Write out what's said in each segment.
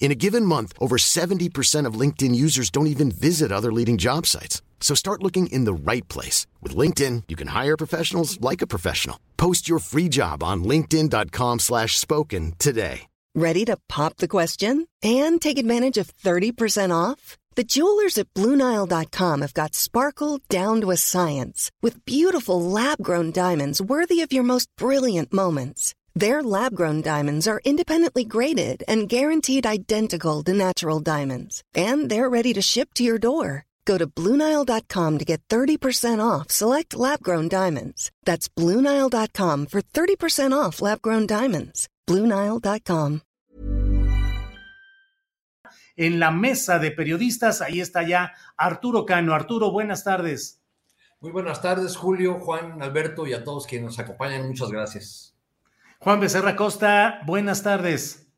In a given month, over 70% of LinkedIn users don't even visit other leading job sites. So start looking in the right place. With LinkedIn, you can hire professionals like a professional. Post your free job on linkedin.com slash spoken today. Ready to pop the question and take advantage of 30% off? The jewelers at BlueNile.com have got sparkle down to a science with beautiful lab-grown diamonds worthy of your most brilliant moments. Their lab grown diamonds are independently graded and guaranteed identical to natural diamonds, and they're ready to ship to your door. Go to Bluenile.com to get 30% off select lab grown diamonds. That's Bluenile.com for 30% off lab grown diamonds. Bluenile.com. En la mesa de periodistas, ahí está ya Arturo Cano. Arturo, buenas tardes. Muy buenas tardes, Julio, Juan, Alberto y a todos quienes nos acompañan. Muchas gracias. Juan Becerra Costa, buenas tardes.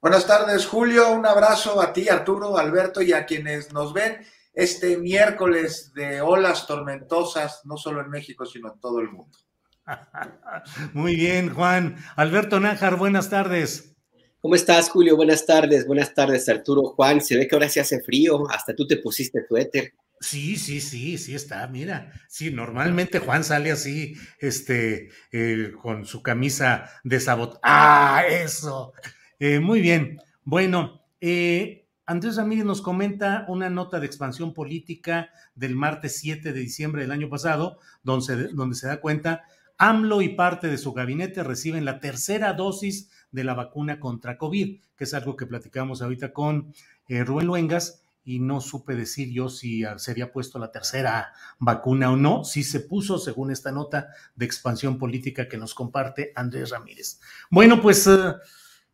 Buenas tardes, Julio. Un abrazo a ti, Arturo, Alberto y a quienes nos ven este miércoles de olas tormentosas, no solo en México, sino en todo el mundo. Muy bien, Juan. Alberto Nájar, buenas tardes. ¿Cómo estás, Julio? Buenas tardes, buenas tardes, Arturo. Juan, se ve que ahora se hace frío, hasta tú te pusiste tu éter. Sí, sí, sí, sí está, mira. Sí, normalmente Juan sale así, este, eh, con su camisa de sabot. ¡Ah, eso! Eh, muy bien. Bueno, eh, Andrés Ramírez nos comenta una nota de expansión política del martes 7 de diciembre del año pasado, donde, donde se da cuenta, AMLO y parte de su gabinete reciben la tercera dosis de la vacuna contra COVID, que es algo que platicamos ahorita con Rubén Luengas y no supe decir yo si se había puesto la tercera vacuna o no. Sí se puso, según esta nota de expansión política que nos comparte Andrés Ramírez. Bueno, pues, uh,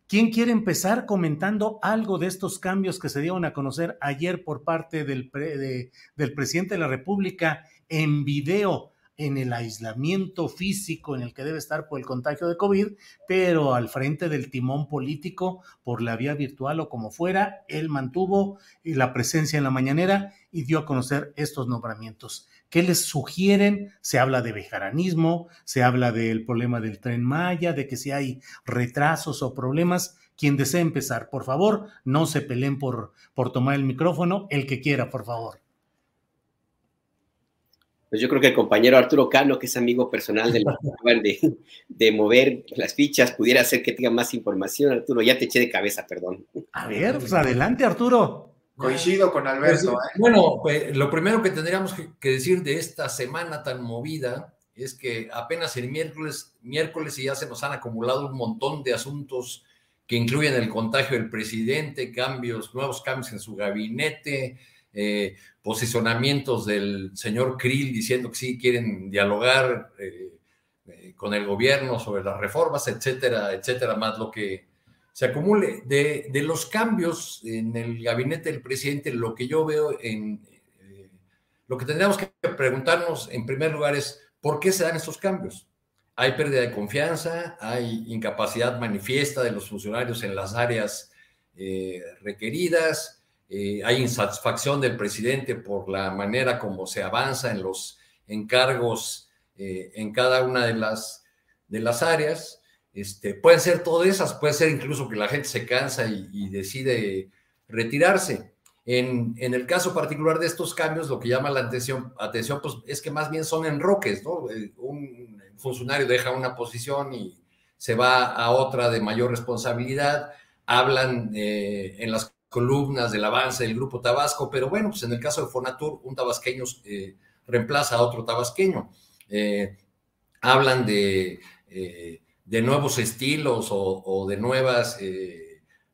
¿quién quiere empezar comentando algo de estos cambios que se dieron a conocer ayer por parte del, pre, de, del presidente de la República en video? En el aislamiento físico en el que debe estar por el contagio de COVID, pero al frente del timón político, por la vía virtual o como fuera, él mantuvo la presencia en la mañanera y dio a conocer estos nombramientos. ¿Qué les sugieren? Se habla de bejaranismo, se habla del problema del tren Maya, de que si hay retrasos o problemas. Quien desee empezar, por favor, no se peleen por, por tomar el micrófono, el que quiera, por favor. Pues yo creo que el compañero Arturo Cano, que es amigo personal de, de, de mover las fichas, pudiera hacer que tenga más información. Arturo, ya te eché de cabeza, perdón. A ver, pues adelante, Arturo. Coincido con Alberto. Pues, bueno, pues, lo primero que tendríamos que decir de esta semana tan movida es que apenas el miércoles, miércoles y ya se nos han acumulado un montón de asuntos que incluyen el contagio del presidente, cambios, nuevos cambios en su gabinete, eh, posicionamientos del señor Krill diciendo que sí quieren dialogar eh, eh, con el gobierno sobre las reformas, etcétera, etcétera, más lo que se acumule. De, los cambios en el gabinete del presidente, lo que yo veo en... Lo que tendríamos que preguntarnos en primer lugar es, ¿por qué se dan estos cambios? Hay pérdida de confianza, hay incapacidad manifiesta de los funcionarios en las áreas requeridas, eh, hay insatisfacción del presidente por la manera como se avanza en los encargos eh, en cada una de las, de las áreas. Este, pueden ser todas esas, puede ser incluso que la gente se cansa y, decide retirarse. En, en, el caso particular de estos cambios, lo que llama la atención, atención pues, es que más bien son enroques, ¿no? Eh, un funcionario deja una posición y se va a otra de mayor responsabilidad, hablan en las columnas del avance del Grupo Tabasco, pero bueno, pues en el caso de Fonatur, un tabasqueño eh, reemplaza a otro tabasqueño. Eh, hablan de, eh, de, nuevos estilos o, o de nuevas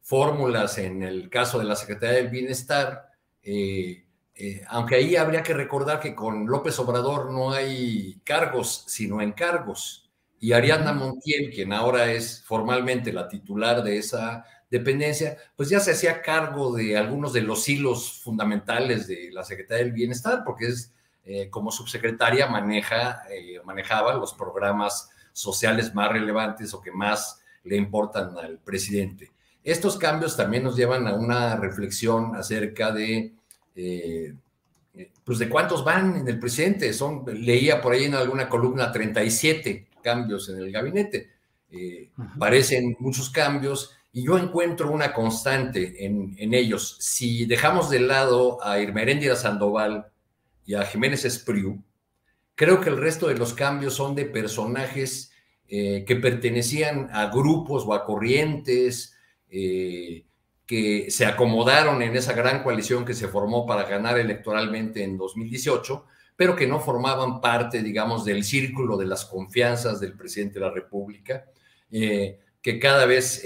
fórmulas en el caso de la Secretaría del Bienestar, aunque ahí habría que recordar que con López Obrador no hay cargos, sino encargos. Y Ariadna Montiel, quien ahora es formalmente la titular de esa dependencia, pues ya se hacía cargo de algunos de los hilos fundamentales de la Secretaría del Bienestar, porque es eh, como subsecretaria maneja, eh, manejaba los programas sociales más relevantes o que más le importan al presidente. Estos cambios también nos llevan a una reflexión acerca de, eh, pues de cuántos van en el presidente. Son, leía por ahí en alguna columna 37 cambios en el gabinete. Parecen muchos cambios y yo encuentro una constante en, en ellos. Si dejamos de lado a Irmeréndira Sandoval, y a Jiménez Espriu, creo que el resto de los cambios son de personajes eh, que pertenecían a grupos o a corrientes eh, que se acomodaron en esa gran coalición que se formó para ganar electoralmente en 2018, pero que no formaban parte, digamos, del círculo de las confianzas del presidente de la República, eh, que cada vez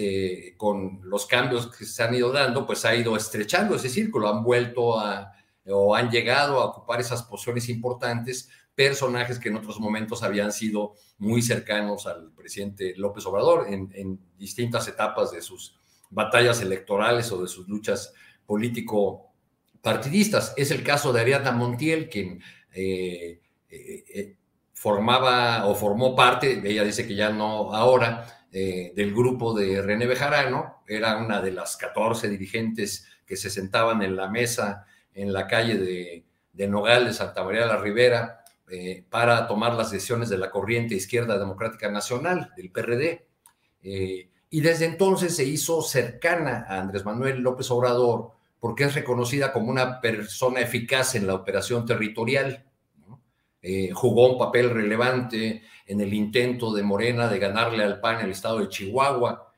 con los cambios que se han ido dando, pues ha ido estrechando ese círculo, han vuelto a o han llegado a ocupar esas posiciones importantes personajes que en otros momentos habían sido muy cercanos al presidente López Obrador en, distintas etapas de sus batallas electorales o de sus luchas político-partidistas. Es el caso de Ariadna Montiel, quien eh, eh, eh, formaba o formó parte, ella dice que ya no ahora, del grupo de René Bejarano, era una de las 14 dirigentes que se sentaban en la mesa en la calle de, de Nogales, Santa María de la Ribera, eh, para tomar las decisiones de la corriente izquierda democrática nacional, del PRD. Eh, y desde entonces se hizo cercana a Andrés Manuel López Obrador porque es reconocida como una persona eficaz en la operación territorial. Eh, jugó un papel relevante en el intento de Morena de ganarle al PAN en el estado de Chihuahua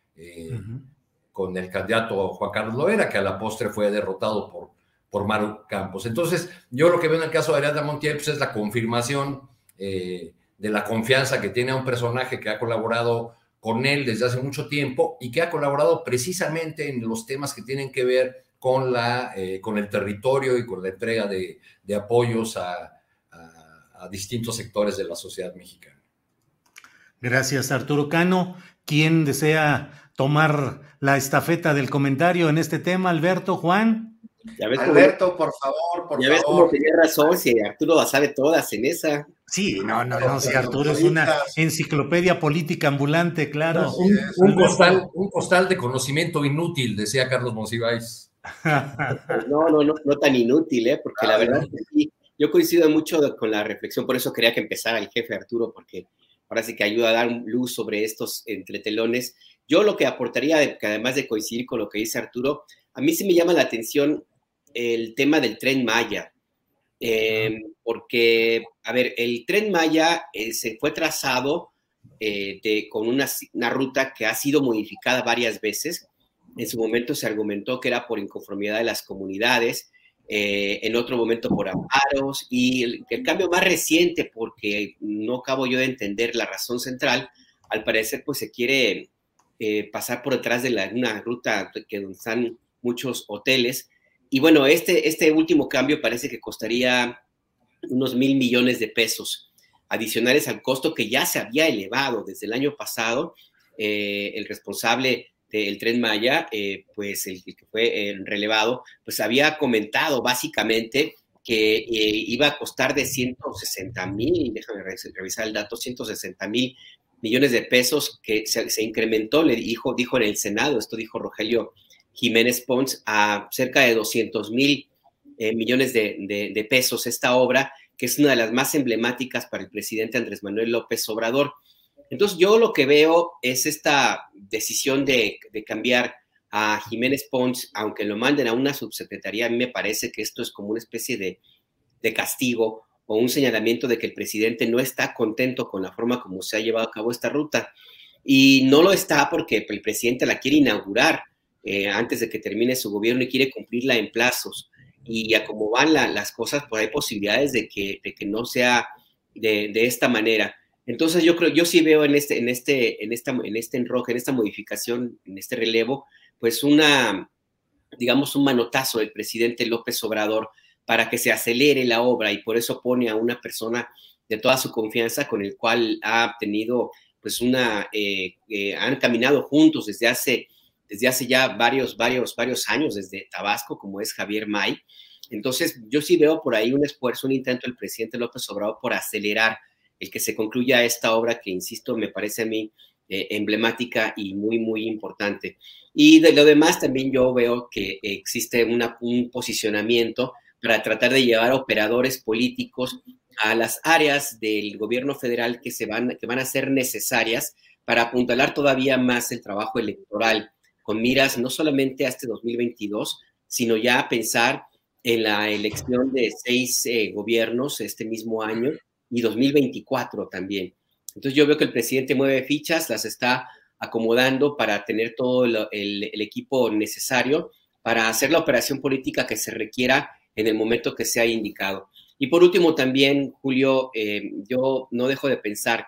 con el candidato Juan Carlos Loera, que a la postre fue derrotado por por Maru Campos. Entonces, yo lo que veo en el caso de Ariadna Montiel pues, es la confirmación eh, de la confianza que tiene a un personaje que ha colaborado con él desde hace mucho tiempo y que ha colaborado precisamente en los temas que tienen que ver con, la, eh, con el territorio y con la entrega de, apoyos a, a, distintos sectores de la sociedad mexicana. Gracias, Arturo Cano. ¿Quién desea tomar la estafeta del comentario en este tema? Alberto, Juan. Alberto, por favor, por ya ves cómo tenía razón, si Arturo la sabe todas en esa. Sí, no, no, no, si Arturo es una enciclopedia política ambulante, claro. un, postal, de conocimiento inútil, decía Carlos Monsiváis. no, no, no, no tan inútil, ¿eh? porque la verdad es que yo coincido mucho con la reflexión, por eso quería que empezara el jefe Arturo, porque ahora sí que ayuda a dar luz sobre estos entretelones. Yo lo que aportaría, que además de coincidir con lo que dice Arturo, a mí sí me llama la atención el tema del tren Maya, em, porque, a ver, el tren Maya eh, se fue trazado eh, con una, ruta que ha sido modificada varias veces. En su momento se argumentó que era por inconformidad de las comunidades, eh, en otro momento por amparos, y el, cambio más reciente, porque no acabo yo de entender la razón central, al parecer pues se quiere pasar por detrás de la, una ruta que están muchos hoteles y bueno, este, este último cambio parece que costaría unos mil millones de pesos adicionales al costo que ya se había elevado desde el año pasado. Eh, el responsable del tren Maya, eh, pues el, que fue eh, relevado, pues había comentado básicamente que iba a costar de 160 mil, déjame revisar el dato, 160 mil millones de pesos que se, se, incrementó, le dijo, dijo en el Senado, esto dijo Rogelio Jiménez Pons a cerca de 200 mil eh, millones de, pesos esta obra, que es una de las más emblemáticas para el presidente Andrés Manuel López Obrador. Entonces yo lo que veo es esta decisión de, cambiar a Jiménez Pons, aunque lo manden a una subsecretaría, a mí me parece que esto es como una especie de, castigo o un señalamiento de que el presidente no está contento con la forma como se ha llevado a cabo esta ruta. Y no lo está porque el presidente la quiere inaugurar eh, antes de que termine su gobierno y quiere cumplirla en plazos. Y a cómo van las cosas, pues hay posibilidades de que, no sea de, esta manera. Entonces yo creo, yo sí veo en este, en este, en esta, en este enroque, en esta modificación, en este relevo, pues una, digamos, un manotazo del presidente López Obrador para que se acelere la obra y por eso pone a una persona de toda su confianza con el cual ha tenido, pues una, eh, eh, han caminado juntos desde hace desde hace ya varios, varios, varios años, desde Tabasco, como es Javier May. Entonces, yo sí veo por ahí un esfuerzo, un intento del presidente López Obrador por acelerar el que se concluya esta obra que, insisto, me parece a mí eh, emblemática y muy, muy importante. Y de lo demás también yo veo que existe un posicionamiento para tratar de llevar operadores políticos a las áreas del gobierno federal que, se van, que van a ser necesarias para apuntalar todavía más el trabajo electoral, con miras no solamente a este 2022, sino ya a pensar en la elección de seis eh, gobiernos este mismo año y 2024 también. Entonces yo veo que el presidente mueve fichas, las está acomodando para tener todo el, equipo necesario para hacer la operación política que se requiera en el momento que sea indicado. Y por último también, Julio, eh, yo no dejo de pensar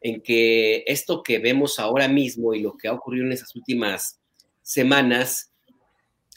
en que esto que vemos ahora mismo y lo que ha ocurrido en esas últimas semanas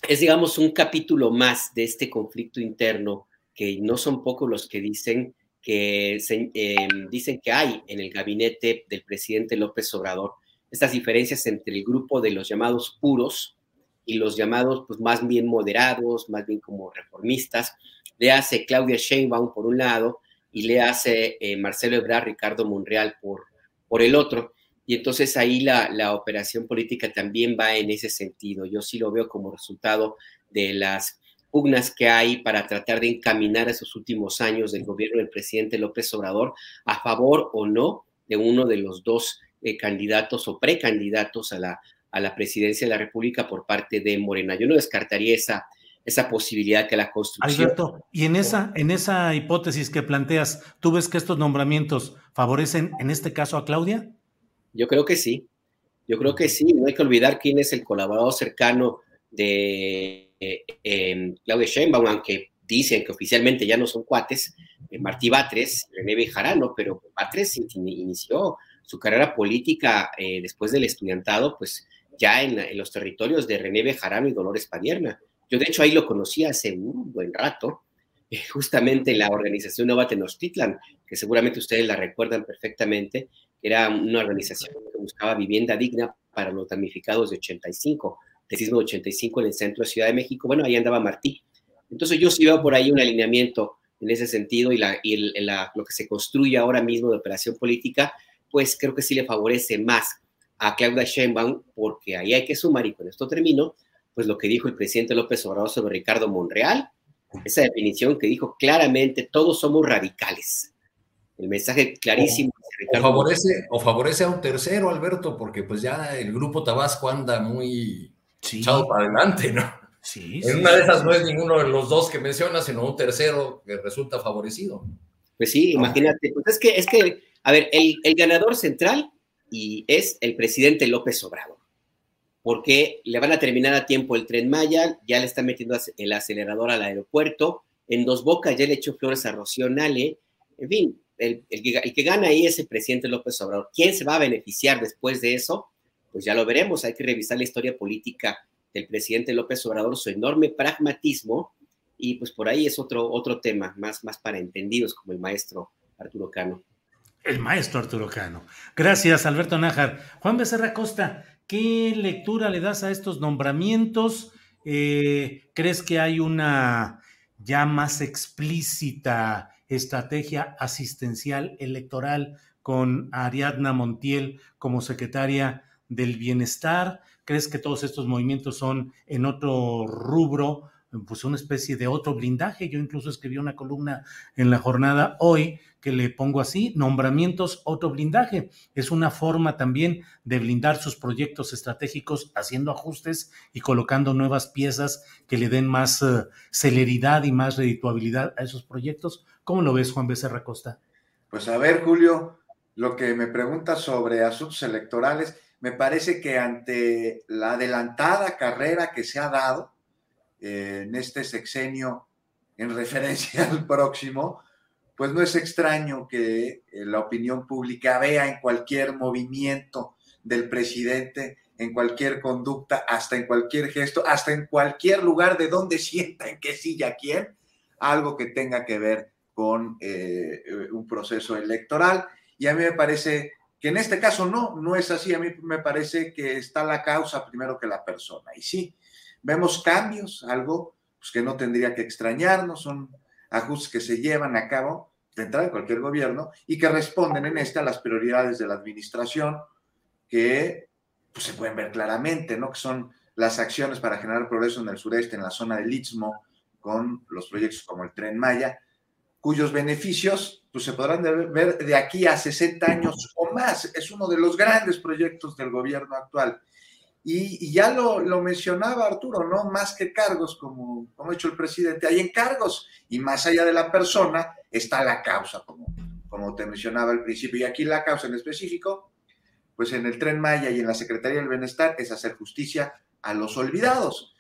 es, digamos, un capítulo más de este conflicto interno, que no son pocos los que dicen que em, dicen que hay en el gabinete del presidente López Obrador estas diferencias entre el grupo de los llamados puros y los llamados pues más bien moderados, más bien como reformistas. Le hace Claudia Sheinbaum por un lado y le hace eh, Marcelo Ebrard, Ricardo Monreal por, por el otro. Y entonces ahí la, la operación política también va en ese sentido. Yo sí lo veo como resultado de las pugnas que hay para tratar de encaminar esos últimos años del gobierno del presidente López Obrador a favor o no de uno de los dos eh, candidatos o precandidatos a la, a la presidencia de la República por parte de Morena. Yo no descartaría esa, esa posibilidad que la construcción. Alberto, y en esa, en esa hipótesis que planteas, ¿tú ves que estos nombramientos favorecen en este caso a Claudia? Yo creo que sí. Yo creo que sí. No hay que olvidar quién es el colaborador cercano de eh, Claudia Sheinbaum, aunque dicen que oficialmente ya no son cuates, eh, Martí Batres, René Bejarano, pero Batres inició su carrera política eh, después del estudiantado, pues ya en, los territorios de René Bejarano y Dolores Padierna. Yo de hecho ahí lo conocí hace un buen rato, justamente en la organización Nova Tenochtitlan, que seguramente ustedes la recuerdan perfectamente, era una organización que buscaba vivienda digna para los damnificados de 85 sismo 85 en el centro de Ciudad de México. Bueno, ahí andaba Martí. Entonces yo sí veo por ahí un alineamiento en ese sentido y, la, y la, lo que se construye ahora mismo de operación política, pues creo que sí le favorece más a Claudia Sheinbaum, porque ahí hay que sumar, y con esto termino, pues lo que dijo el presidente López Obrador sobre Ricardo Monreal, esa definición que dijo claramente, todos somos radicales. El mensaje clarísimo. O, favorece, o favorece a un tercero, Alberto, porque pues ya el grupo Tabasco anda muy sí. echado para adelante, ¿no? Sí, en una de esas no es ninguno de los dos que mencionas, sino un tercero que resulta favorecido. Pues sí, imagínate. Pues es que, es que, a ver, el, el ganador central y es el presidente López Obrador, porque le van a terminar a tiempo el tren Maya, ya le está metiendo el acelerador al aeropuerto, en Dos Bocas ya le echó flores a Rocío Nale, en fin, el, el, que, el, que, gana ahí es el presidente López Obrador. ¿Quién se va a beneficiar después de eso? Pues ya lo veremos. Hay que revisar la historia política del presidente López Obrador, su enorme pragmatismo, y pues por ahí es otro, otro tema, más, más para entendidos como el maestro Arturo Cano. El maestro Arturo Cano. Gracias, Alberto Nájar. Juan Becerra Costa, ¿qué lectura le das a estos nombramientos? Eh, ¿Crees que hay una ya más explícita estrategia asistencial electoral con Ariadna Montiel como secretaria del bienestar? ¿Crees que todos estos movimientos son en otro rubro, pues una especie de otro blindaje? Yo incluso escribí una columna en la jornada hoy que le pongo así, nombramientos, otro blindaje. Es una forma también de blindar sus proyectos estratégicos haciendo ajustes y colocando nuevas piezas que le den más uh, celeridad y más redituabilidad a esos proyectos. ¿Cómo lo ves, Juan Becerra Costa? Pues a ver, Julio, lo que me preguntas sobre asuntos electorales, me parece que ante la adelantada carrera que se ha dado eh, en este sexenio en referencia al próximo, pues no es extraño que eh, la opinión pública vea en cualquier movimiento del presidente, en cualquier conducta, hasta en cualquier gesto, hasta en cualquier lugar de donde sienta en qué silla quién, algo que tenga que ver con eh, un proceso electoral. Y a mí me parece que en este caso no, no es así. A mí me parece que está la causa primero que la persona. Y sí, vemos cambios, algo pues, que no tendría que extrañarnos, son ajustes que se llevan a cabo de entrada de cualquier gobierno y que responden en este a las prioridades de la administración que pues, se pueden ver claramente, ¿no? Que son las acciones para generar progreso en el sureste, en la zona del Istmo, con los proyectos como el Tren Maya, cuyos beneficios pues, se podrán ver de aquí a 60 años o más. Es uno de los grandes proyectos del gobierno actual. Y, ya lo, mencionaba Arturo, ¿no? Más que cargos, como, como ha dicho el presidente, hay encargos y más allá de la persona está la causa, como, como te mencionaba al principio. Y aquí la causa en específico, pues en el Tren Maya y en la Secretaría del Bienestar es hacer justicia a los olvidados.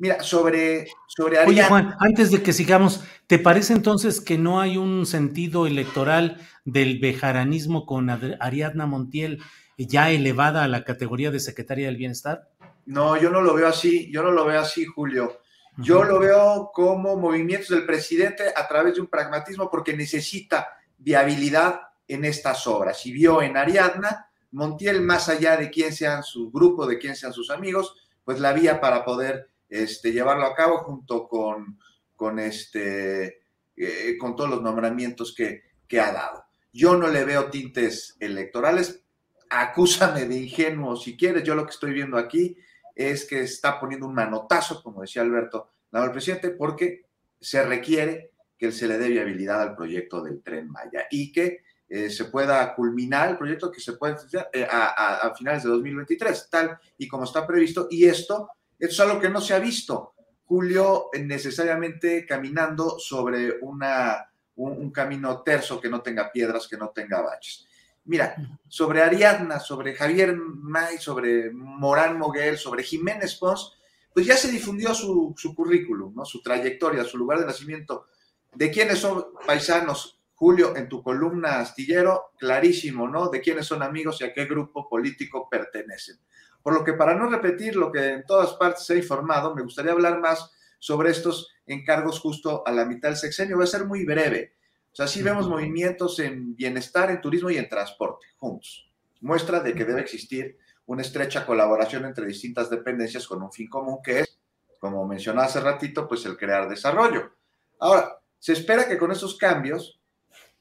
Mira, sobre, sobre Oye, Juan, antes de que sigamos, ¿te parece entonces que no hay un sentido electoral del bejaranismo con Ariadna Montiel ya elevada a la categoría de secretaria del bienestar? No, yo no lo veo así, yo no lo veo así, Julio. Yo lo veo como movimientos del presidente a través de un pragmatismo porque necesita viabilidad en estas obras. Y vio en Ariadna Montiel, más allá de quién sean su grupo, de quién sean sus amigos, pues la vía para poder este, llevarlo a cabo junto con, con, este, eh, con todos los nombramientos que, que ha dado. Yo no le veo tintes electorales, acúsame de ingenuo si quieres, yo lo que estoy viendo aquí es que está poniendo un manotazo, como decía Alberto, el presidente, porque se requiere que se le dé viabilidad al proyecto del tren Maya y que eh, se pueda culminar el proyecto que se puede eh, a, finales de 2023, tal y como está previsto. Y esto eso es algo que no se ha visto. Julio necesariamente caminando sobre una, un, camino terso que no tenga piedras, que no tenga baches. Mira, sobre Ariadna, sobre Javier May, sobre Morán Moguel, sobre Jiménez Pons, pues ya se difundió su, su currículum, ¿no? su trayectoria, su lugar de nacimiento. ¿De quiénes son paisanos? Julio, en tu columna astillero, clarísimo, ¿no? De quiénes son amigos y a qué grupo político pertenecen. Por lo que para no repetir lo que en todas partes se ha informado, me gustaría hablar más sobre estos encargos justo a la mitad del sexenio. Voy a ser muy breve. O sea, sí vemos movimientos en bienestar, en turismo y en transporte juntos. Muestra de que debe existir una estrecha colaboración entre distintas dependencias con un fin común que es, como mencionaba hace ratito, pues el crear desarrollo. Ahora, se espera que con esos cambios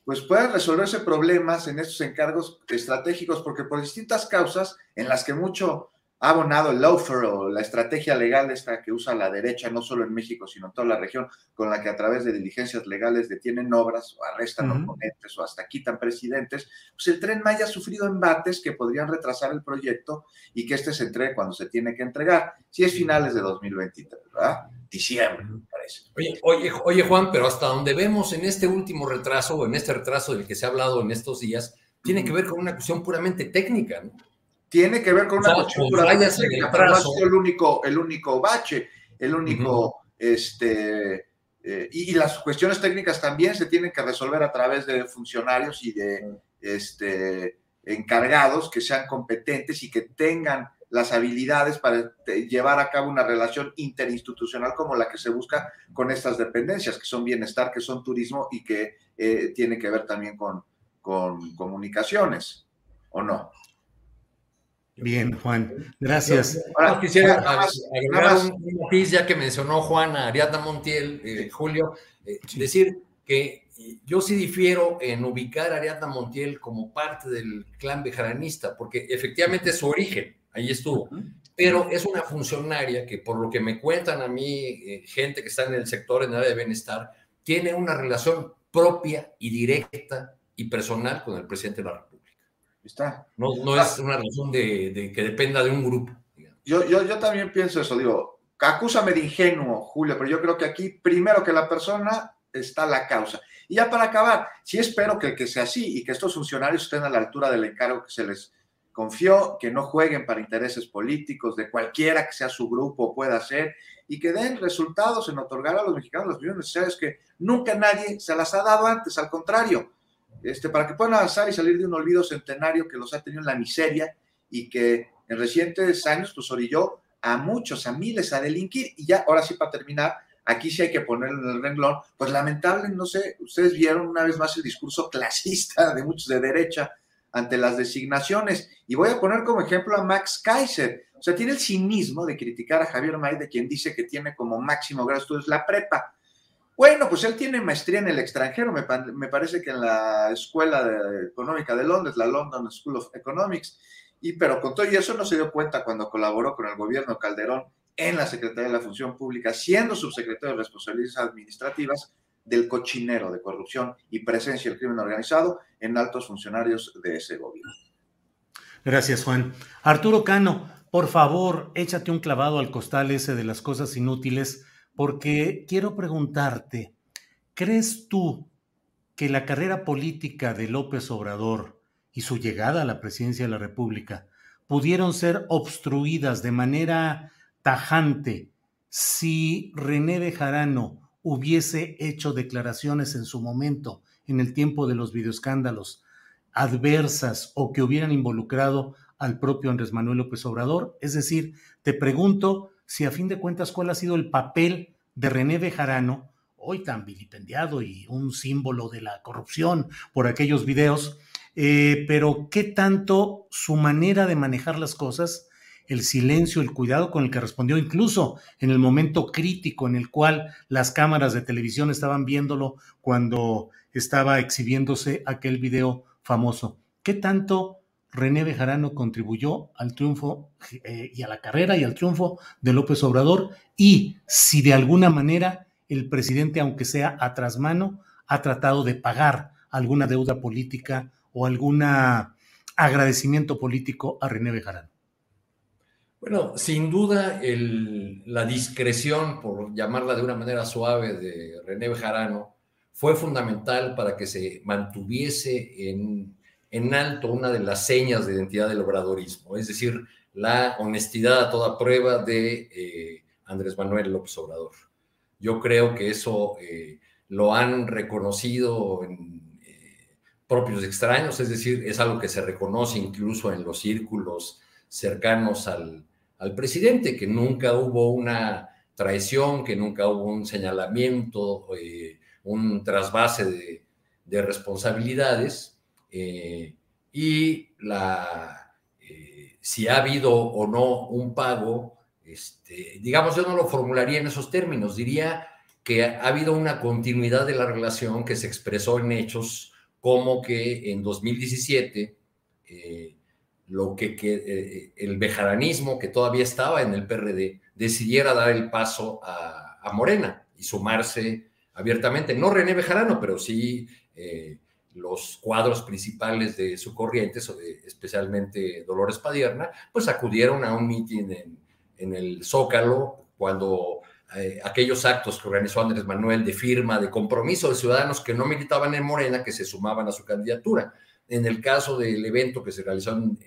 pues puedan resolverse problemas en estos encargos estratégicos, porque por distintas causas en las que mucho ha abonado el lawfare o la estrategia legal esta que usa la derecha, no solo en México, sino en toda la región, con la que a través de diligencias legales detienen obras o arrestan oponentes o hasta quitan presidentes, pues el tren Maya ha sufrido embates que podrían retrasar el proyecto y que este se entregue cuando se tiene que entregar, si es finales de 2023, ¿verdad? Diciembre. Oye, oye, Juan, pero hasta donde vemos en este último retraso, o en este retraso del que se ha hablado en estos días, tiene que ver con una cuestión puramente técnica, ¿no? Tiene que ver con una cuestión puramente técnica, pero no ha sido el único, el único bache, el único, este, eh, y, las cuestiones técnicas también se tienen que resolver a través de funcionarios y de, este, encargados que sean competentes y que tengan las habilidades para llevar a cabo una relación interinstitucional como la que se busca con estas dependencias, que son bienestar, que son turismo y que eh, tiene que ver también con, con comunicaciones, ¿o no? Bien, Juan, gracias. Ahora quisiera agregar un, matiz, ya que mencionó Juan a Ariadna Montiel, eh, Julio, eh, decir que yo sí difiero en ubicar a Ariadna Montiel como parte del clan bejaranista, porque efectivamente es su origen ahí estuvo. Pero es una funcionaria que, por lo que me cuentan a mí, eh, gente que está en el sector en área de bienestar, tiene una relación propia y directa y personal con el presidente de la República. Está. No, no es una relación de, que dependa de un grupo. Yo, yo, yo también pienso eso, digo, acúsame de ingenuo, Julio, pero yo creo que aquí, primero que la persona, está la causa. Y ya para acabar, sí espero que, que sea así y que estos funcionarios estén a la altura del encargo que se les, Confió que no jueguen para intereses políticos de cualquiera que sea su grupo pueda ser y que den resultados en otorgar a los mexicanos las millones necesarias que nunca nadie se las ha dado antes, al contrario, este, para que puedan avanzar y salir de un olvido centenario que los ha tenido en la miseria y que en recientes años pues orilló a muchos, a miles a delinquir. Y ya, ahora sí para terminar, aquí sí hay que ponerlo en el renglón, pues lamentable, no sé, ustedes vieron una vez más el discurso clasista de muchos de derecha ante las designaciones. Y voy a poner como ejemplo a Max Kaiser. O sea, tiene el cinismo de criticar a Javier May, de quien dice que tiene como máximo grado estudios la prepa. Bueno, pues él tiene maestría en el extranjero, me, me parece que en la Escuela de Económica de Londres, la London School of Economics, y pero con todo y eso no se dio cuenta cuando colaboró con el gobierno Calderón en la Secretaría de la Función Pública, siendo subsecretario de Responsabilidades Administrativas, del cochinero de corrupción y presencia del crimen organizado en altos funcionarios de ese gobierno. Gracias, Juan. Arturo Cano, por favor, échate un clavado al costal ese de las cosas inútiles, porque quiero preguntarte, ¿crees tú que la carrera política de López Obrador y su llegada a la presidencia de la República pudieron ser obstruidas de manera tajante si René Bejarano hubiese hecho declaraciones en su momento, en el tiempo de los videoescándalos, adversas o que hubieran involucrado al propio Andrés Manuel López Obrador? Es decir, te pregunto si a fin de cuentas cuál ha sido el papel de René Bejarano, hoy tan vilipendiado y un símbolo de la corrupción por aquellos videos, eh, pero qué tanto su manera de manejar las cosas el silencio, el cuidado con el que respondió, incluso en el momento crítico en el cual las cámaras de televisión estaban viéndolo cuando estaba exhibiéndose aquel video famoso. ¿Qué tanto René Bejarano contribuyó al triunfo eh, y a la carrera y al triunfo de López Obrador? Y si de alguna manera el presidente, aunque sea a trasmano, ha tratado de pagar alguna deuda política o algún agradecimiento político a René Bejarano. Bueno, sin duda la discreción, por llamarla de una manera suave, de René Bejarano fue fundamental para que se mantuviese en, en alto una de las señas de identidad del obradorismo, es decir, la honestidad a toda prueba de eh, Andrés Manuel López Obrador. Yo creo que eso eh, lo han reconocido en, eh, propios extraños, es decir, es algo que se reconoce incluso en los círculos cercanos al, al presidente, que nunca hubo una traición, que nunca hubo un señalamiento, eh, un trasvase de, responsabilidades, eh, y la, eh, si ha habido o no un pago, este, digamos, yo no lo formularía en esos términos, diría que ha habido una continuidad de la relación que se expresó en hechos como que en 2017 lo que, eh, el bejaranismo que todavía estaba en el PRD decidiera dar el paso a, Morena y sumarse abiertamente, no René Bejarano, pero sí eh, los cuadros principales de su corriente, especialmente Dolores Padierna, pues acudieron a un mitin en, el Zócalo cuando eh, aquellos actos que organizó Andrés Manuel de firma, de compromiso de ciudadanos que no militaban en Morena, que se sumaban a su candidatura. En el caso del evento que se realizó en,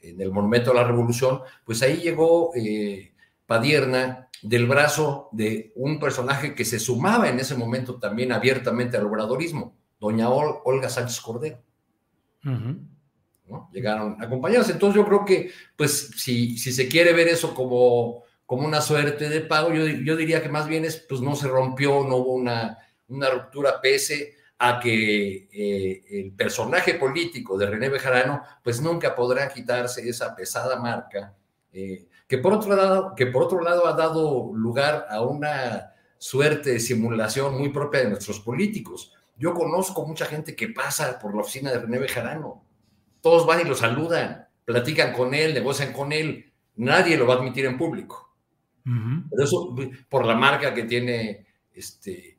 el Monumento a la Revolución, pues ahí llegó eh, Padierna del brazo de un personaje que se sumaba en ese momento también abiertamente al obradorismo, doña Olga Sánchez Cordero. Llegaron acompañados. Entonces yo creo que, pues, si, si se quiere ver eso como, como una suerte de pago, yo, yo diría que más bien es, pues no se rompió, no hubo una, una ruptura pese a que eh, el personaje político de René Bejarano pues nunca podrá quitarse esa pesada marca eh, que, por otro lado, que por otro lado ha dado lugar a una suerte de simulación muy propia de nuestros políticos. Yo conozco mucha gente que pasa por la oficina de René Bejarano. Todos van y lo saludan, platican con él, negocian con él. Nadie lo va a admitir en público. Pero eso, por la marca que tiene este,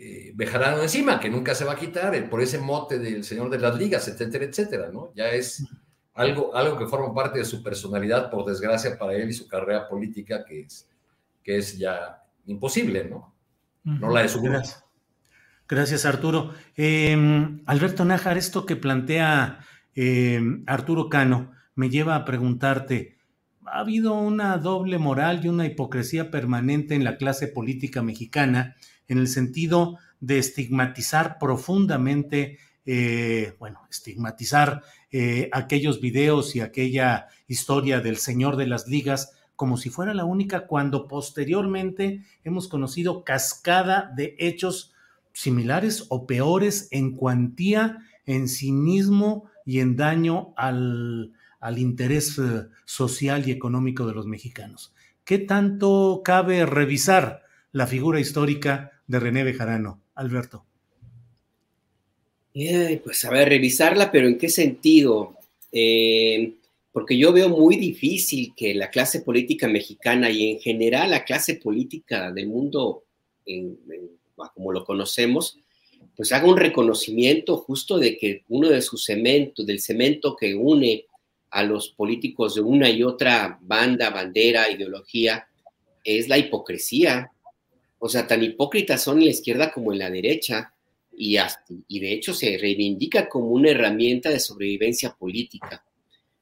eh, Bejarano encima, que nunca se va a quitar, eh, por ese mote del señor de las ligas, etcétera, etcétera, ¿no? Ya es algo, algo que forma parte de su personalidad, por desgracia para él y su carrera política, que es, que es ya imposible, ¿no? No la de su Gracias. Gracias, Arturo. Em, Alberto Nájar, esto que plantea em, Arturo Cano me lleva a preguntarte, ¿ha habido una doble moral y una hipocresía permanente en la clase política mexicana en el sentido de estigmatizar profundamente, eh, bueno, estigmatizar eh, aquellos videos y aquella historia del señor de las ligas como si fuera la única, cuando posteriormente hemos conocido cascada de hechos similares o peores en cuantía en cinismo y en daño al, al interés eh, social y económico de los mexicanos. ¿Qué tanto cabe revisar la figura histórica de René Bejarano, Alberto? pues a ver, revisarla, pero ¿en qué sentido? Eh, porque yo veo muy difícil que la clase política mexicana y en general la clase política del mundo, como lo conocemos, pues haga un reconocimiento justo de que uno de sus cementos, del cemento que une a los políticos de una y otra banda, bandera, ideología, es la hipocresía. O sea, tan hipócritas son en la izquierda como en la derecha y, y de hecho se reivindica como una herramienta de sobrevivencia política.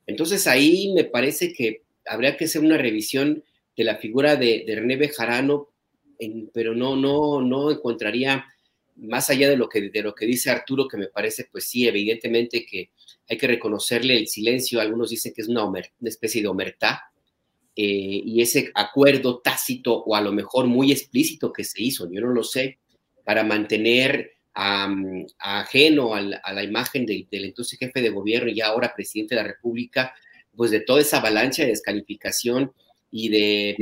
Entonces ahí me parece que habría que hacer una revisión de la figura de, René Bejarano, pero no, no, no encontraría más allá de lo, que, de lo que dice Arturo, que me parece, pues sí, evidentemente que hay que reconocerle el silencio, algunos dicen que es una, una especie de omertá, eh, y ese acuerdo tácito o a lo mejor muy explícito que se hizo, yo no lo sé, para mantener ajeno a la, imagen del entonces jefe de gobierno y ahora presidente de la República, pues de toda esa avalancha de descalificación y de,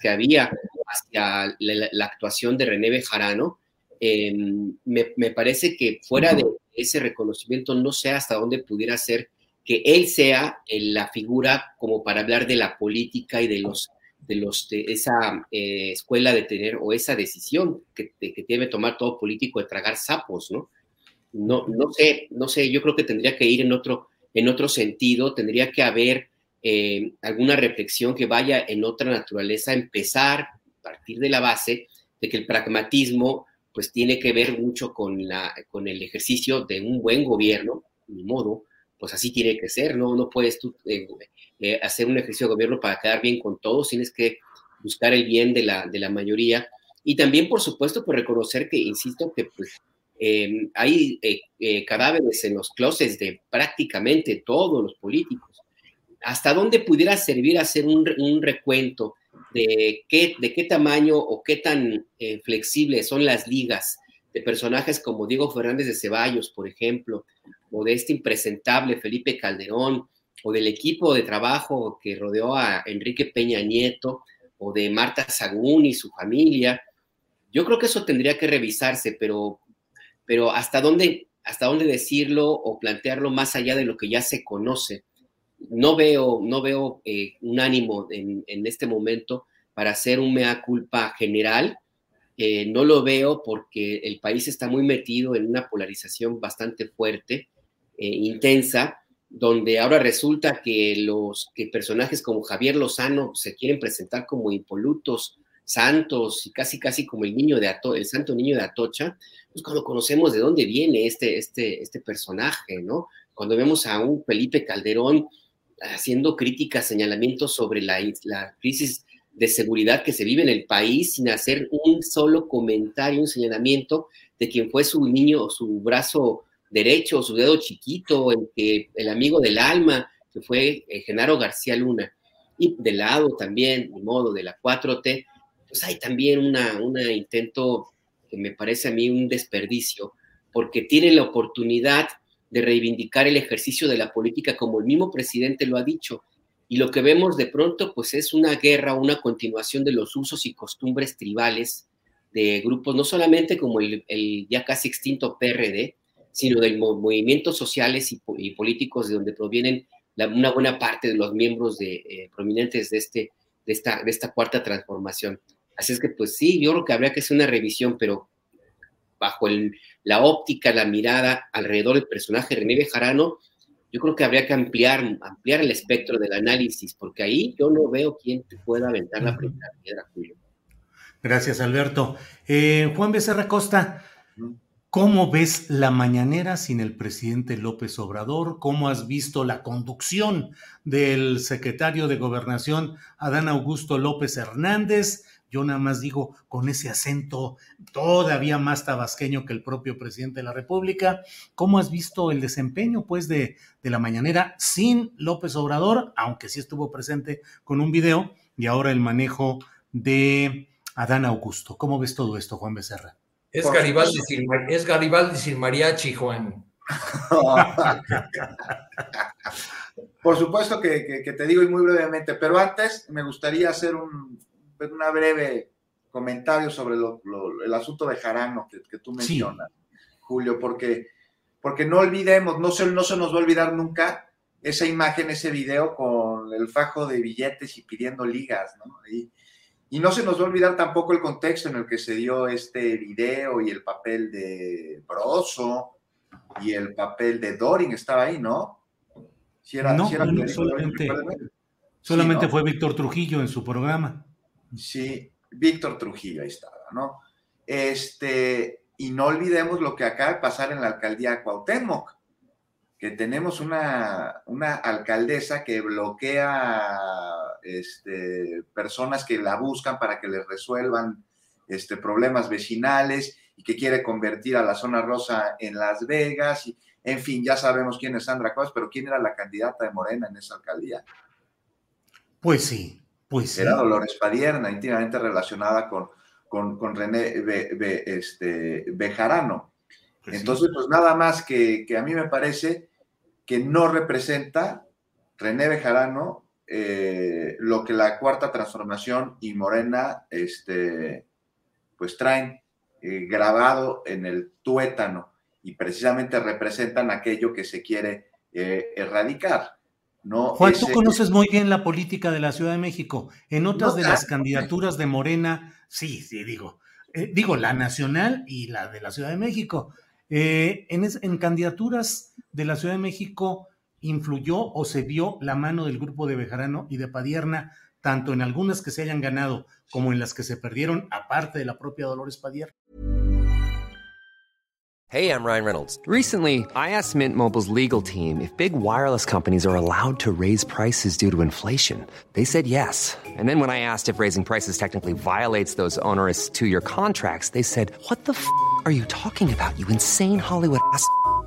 que había hacia la, actuación de René Bejarano, me, me, parece que fuera de ese reconocimiento no sé hasta dónde pudiera ser que él sea la figura como para hablar de la política y de los de, los, de esa eh, escuela de tener o esa decisión que, que, debe tomar todo político de tragar sapos, ¿no? No, no sé, no sé, yo creo que tendría que ir en otro, en otro sentido, tendría que haber eh, alguna reflexión que vaya en otra naturaleza, empezar a partir de la base de que el pragmatismo pues tiene que ver mucho con, la, con el ejercicio de un buen gobierno, ni modo, pues así tiene que ser, ¿no? No puedes tú eh, eh, hacer un ejercicio de gobierno para quedar bien con todos, tienes que buscar el bien de la, de la mayoría. Y también, por supuesto, por reconocer que, insisto, que pues, em, hay eh, cadáveres en los closets de prácticamente todos los políticos. ¿Hasta dónde pudiera servir hacer un, un recuento de qué, de qué tamaño o qué tan flexibles son las ligas de personajes como Diego Fernández de Ceballos, por ejemplo, o de este impresentable Felipe Calderón, o del equipo de trabajo que rodeó a Enrique Peña Nieto, o de Marta Sagún y su familia. Yo creo que eso tendría que revisarse, pero, pero ¿hasta, dónde, ¿hasta dónde decirlo o plantearlo más allá de lo que ya se conoce? No veo, no veo eh, un ánimo en, en este momento para hacer un mea culpa general, eh, no lo veo porque el país está muy metido en una polarización bastante fuerte, eh, intensa, donde ahora resulta que los personajes como Javier Lozano se quieren presentar como impolutos, santos y casi casi como el niño de Ato, el santo niño de Atocha, pues cuando conocemos de dónde viene este, este, este personaje, ¿no? Cuando vemos a un Felipe Calderón haciendo críticas, señalamientos sobre la, la crisis de seguridad que se vive en el país sin hacer un solo comentario, un señalamiento de quien fue su niño, su brazo derecho, su dedo chiquito, el, que, el amigo del alma, que fue eh, Genaro García Luna. Y de lado también, de modo, de la 4T, pues hay también un intento que me parece a mí un desperdicio, porque tienen la oportunidad de reivindicar el ejercicio de la política como el mismo presidente lo ha dicho, y lo que vemos de pronto, pues es una guerra, una continuación de los usos y costumbres tribales de grupos, no solamente como el, ya casi extinto PRD, sino de movimientos sociales y, políticos de donde provienen una buena parte de los miembros de, eh, prominentes de, este, de, esta, de esta cuarta transformación. Así es que, pues sí, yo creo que habría que hacer una revisión, pero bajo la óptica, la mirada alrededor del personaje René Bejarano, yo creo que habría que ampliar, ampliar el espectro del análisis, porque ahí yo no veo quién te pueda aventar la primera piedra, Julio. Gracias, Alberto. Eh, Juan Becerra Costa, ¿cómo ves la mañanera sin el presidente López Obrador? ¿Cómo has visto la conducción del secretario de Gobernación, Adán Augusto López Hernández? Yo nada más digo con ese acento todavía más tabasqueño que el propio presidente de la República. ¿Cómo has visto el desempeño, pues, de, de la mañanera sin López Obrador, aunque sí estuvo presente con un video, y ahora el manejo de Adán Augusto? ¿Cómo ves todo esto, Juan Becerra? Es Garibaldi, sin, es Garibaldi sin mariachi, Juan. Por supuesto que, te digo y muy brevemente, pero antes me gustaría hacer un una breve comentario sobre el asunto de Jarano que, tú mencionas, Julio, porque, porque no olvidemos, no se, no se nos va a olvidar nunca esa imagen, ese video con el fajo de billetes y pidiendo ligas, ¿no? Y, y no se nos va a olvidar tampoco el contexto en el que se dio este video y el papel de Broso y el papel de Dorin estaba ahí, ¿no? Si era, no, solamente, solamente fue Víctor Trujillo en su programa. Sí, Víctor Trujillo, ahí estaba, ¿no? Este, y no olvidemos lo que acaba de pasar en la alcaldía de Cuauhtémoc, que tenemos una, una alcaldesa que bloquea este, personas que la buscan para que les resuelvan este, problemas vecinales y que quiere convertir a la zona rosa en Las Vegas. Y, en fin, ya sabemos quién es Sandra Cuevas, pero ¿quién era la candidata de Morena en esa alcaldía? Pues sí, pues Era Dolores Padierna, íntimamente relacionada con, con, René este, Bejarano. Pues Entonces, pues nada más que, a mí me parece que no representa René Bejarano eh, lo que la cuarta transformación y Morena este, pues traen eh, grabado en el tuétano y precisamente representan aquello que se quiere eh, erradicar. Juan, tú conoces muy bien la política de la Ciudad de México. En otras de las candidaturas de Morena, sí, sí, digo, digo, la nacional y la de la Ciudad de México. Eh, en, candidaturas de la Ciudad de México influyó o se vio la mano del grupo de Bejarano y de Padierna, tanto en algunas que se hayan ganado como en las que se perdieron, aparte de la propia Dolores Padierna. Hey, I'm Ryan Reynolds. Recently, I asked Mint Mobile's legal team if big wireless companies are allowed to raise prices due to inflation. They said yes. And then when I asked if raising prices technically violates those onerous two-year contracts, they said, "What the f*** are you talking about? You insane Hollywood ass."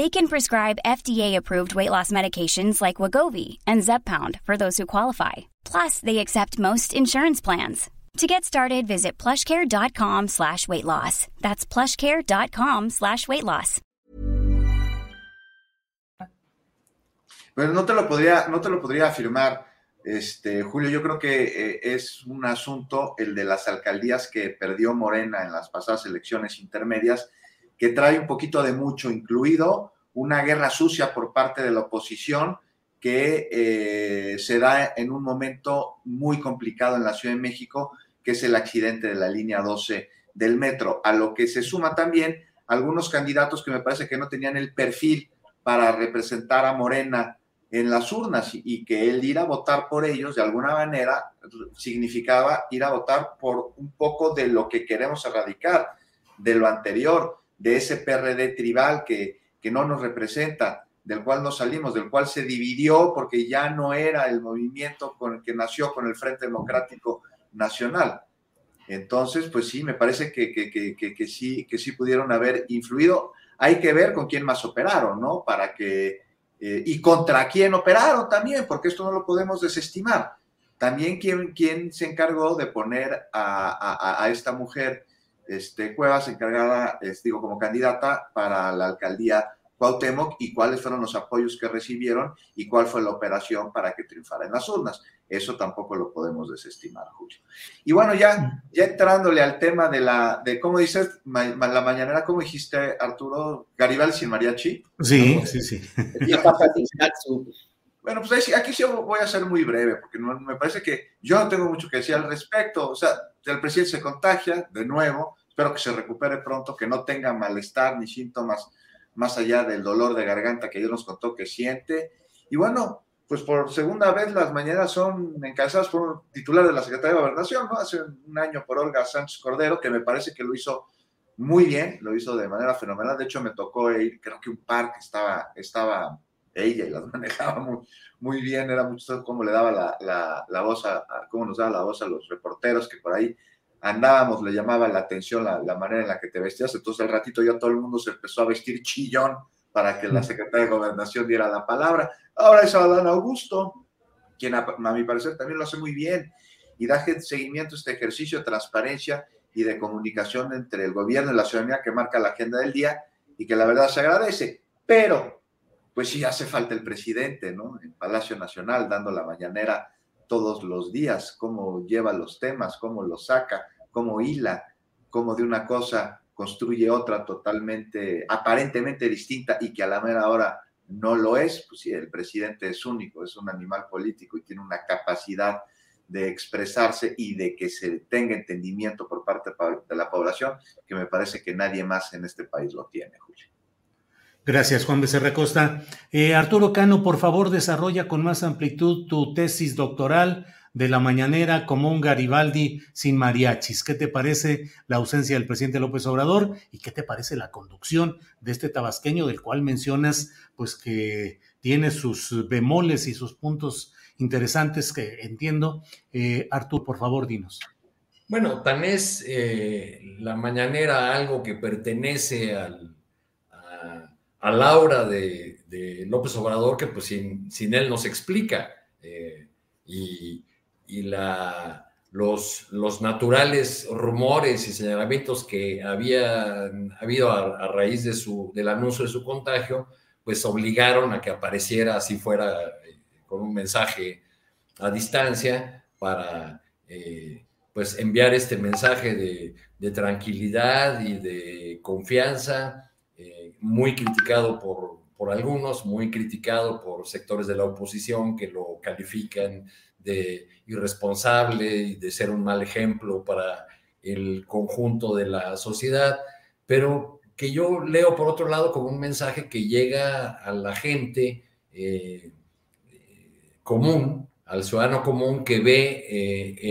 They can prescribe FDA-approved weight loss medications like Wagovi and Zepbound for those who qualify. Plus, they accept most insurance plans. To get started, visit plushcare.com slash weight loss. That's plushcare.com slash weight loss. Pero no te lo podría, no te lo podría afirmar, este, Julio. Yo creo que eh, es un asunto el de las alcaldías que perdió Morena en las pasadas elecciones intermedias que trae un poquito de mucho, incluido una guerra sucia por parte de la oposición que eh, se da en un momento muy complicado en la Ciudad de México, que es el accidente de la línea 12 del metro, a lo que se suma también algunos candidatos que me parece que no tenían el perfil para representar a Morena en las urnas y que el ir a votar por ellos de alguna manera significaba ir a votar por un poco de lo que queremos erradicar, de lo anterior, de ese PRD tribal que, que no nos representa, del cual no salimos, del cual se dividió porque ya no era el movimiento con el que nació con el Frente Democrático Nacional. Entonces, pues sí, me parece que, que, sí, que sí pudieron haber influido. Hay que ver con quién más operaron, ¿no? Para que, eh, y contra quién operaron también, porque esto no lo podemos desestimar. También quién, quién se encargó de poner a, a esta mujer este, Cuevas encargada, digo, como candidata para la alcaldía Cuauhtémoc y cuáles fueron los apoyos que recibieron y cuál fue la operación para que triunfara en las urnas. Eso tampoco lo podemos desestimar, Julio. Y bueno, ya, ya entrándole al tema de la, de cómo dices, la mañanera, ¿cómo dijiste, Arturo? Garibaldi sin mariachi. Sí, sí, sí. Bueno, pues aquí sí voy a ser muy breve, porque me parece que yo no tengo mucho que decir al respecto. O sea, el presidente se contagia de nuevo, Espero que se recupere pronto, que no tenga malestar ni síntomas más allá del dolor de garganta que Dios nos contó que siente. Y bueno, pues por segunda vez las mañanas son encabezadas por un titular de la Secretaría de Gobernación, ¿no? Hace un año por Olga Sánchez Cordero, que me parece que lo hizo muy bien, lo hizo de manera fenomenal. De hecho, me tocó ir, creo que un par que estaba, estaba ella y las manejaba muy, muy bien. Era mucho cómo le daba la, la, voz, a, cómo nos daba la voz a los reporteros que por ahí andábamos, le llamaba la atención la, la, manera en la que te vestías. Entonces, al ratito ya todo el mundo se empezó a vestir chillón para que la secretaria de Gobernación diera la palabra. Ahora es Adán Augusto, quien a, a mi parecer también lo hace muy bien y da seguimiento a este ejercicio de transparencia y de comunicación entre el gobierno y la ciudadanía que marca la agenda del día y que la verdad se agradece. Pero, pues sí hace falta el presidente, ¿no? En Palacio Nacional, dando la mañanera todos los días, cómo lleva los temas, cómo los saca, cómo hila, cómo de una cosa construye otra totalmente, aparentemente distinta y que a la mera hora no lo es, pues sí, el presidente es único, es un animal político y tiene una capacidad de expresarse y de que se tenga entendimiento por parte de la población, que me parece que nadie más en este país lo tiene, Julio. Gracias, Juan Becerra Costa. Eh, Arturo Cano, por favor, desarrolla con más amplitud tu tesis doctoral de la mañanera como un Garibaldi sin mariachis. ¿Qué te parece la ausencia del presidente López Obrador y qué te parece la conducción de este tabasqueño del cual mencionas pues que tiene sus bemoles y sus puntos interesantes que entiendo. Eh, Artur, por favor, dinos. Bueno, tan es eh, la mañanera algo que pertenece al, a, la aura de, López Obrador que pues sin, sin él nos explica. Eh, y, y la, los, los, naturales rumores y señalamientos que había habido a, raíz de su, del anuncio de su contagio, pues obligaron a que apareciera así fuera con un mensaje a distancia para eh, pues enviar este mensaje de, tranquilidad y de confianza, eh, muy criticado por, por, algunos, muy criticado por sectores de la oposición que lo califican de irresponsable y de ser un mal ejemplo para el conjunto de la sociedad, pero que yo leo por otro lado como un mensaje que llega a la gente eh, común, al ciudadano común que ve eh,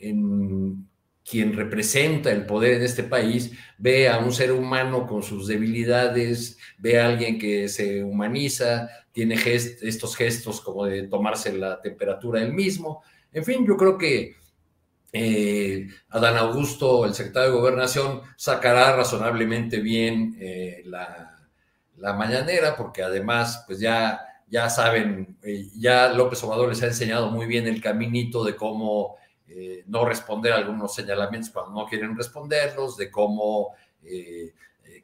en, quien representa el poder en este país, ve a un ser humano con sus debilidades, ve a alguien que se humaniza, tiene estos gestos como de tomarse la temperatura él mismo. En fin, yo creo que eh, Adán Augusto, el secretario de Gobernación, sacará razonablemente bien eh, la, la mañanera, porque además, pues ya ya saben, eh, ya López Obrador les ha enseñado muy bien el caminito de cómo eh, no responder algunos señalamientos cuando no quieren responderlos, de cómo eh,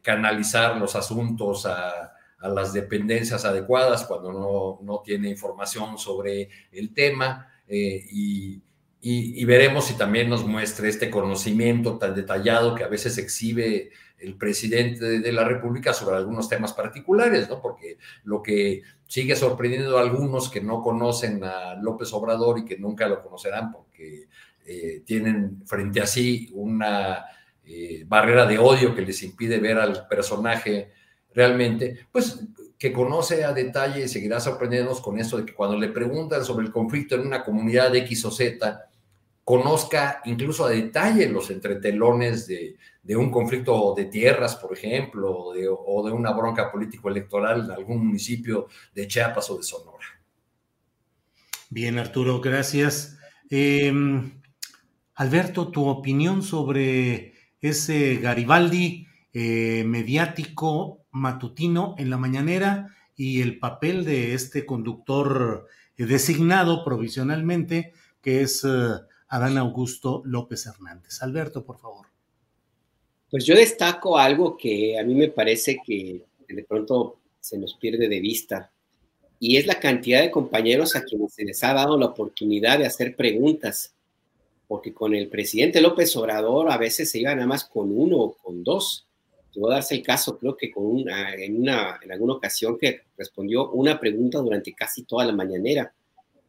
canalizar los asuntos a, las dependencias adecuadas cuando no, no, tiene información sobre el tema y, y, veremos si también nos muestra este conocimiento tan detallado que a veces exhibe el presidente de la República sobre algunos temas particulares, ¿no? Porque lo que sigue sorprendiendo a algunos que no conocen a López Obrador y que nunca lo conocerán porque eh, tienen frente a sí una eh, barrera de odio que les impide ver al personaje realmente, pues que conoce a detalle y seguirá sorprendiéndonos con eso de que cuando le preguntan sobre el conflicto en una comunidad X o Z, conozca incluso a detalle los entretelones de, de un conflicto de tierras, por ejemplo, o de, una bronca político-electoral en algún municipio de Chiapas o de Sonora. Bien, Arturo, gracias. Em, Alberto, tu opinión sobre ese Garibaldi eh, mediático matutino en la mañanera y el papel de este conductor eh, designado provisionalmente, que es eh, Adán Augusto López Hernández. Alberto, por favor. Pues yo destaco algo que a mí me parece que de pronto se nos pierde de vista, y es la cantidad de compañeros a quienes se les ha dado la oportunidad de hacer preguntas, porque con el presidente López Obrador a veces se iba nada más con uno o con dos. Tuvo darse el caso, creo que con una, en, una, en alguna ocasión que respondió una pregunta durante casi toda la mañanera.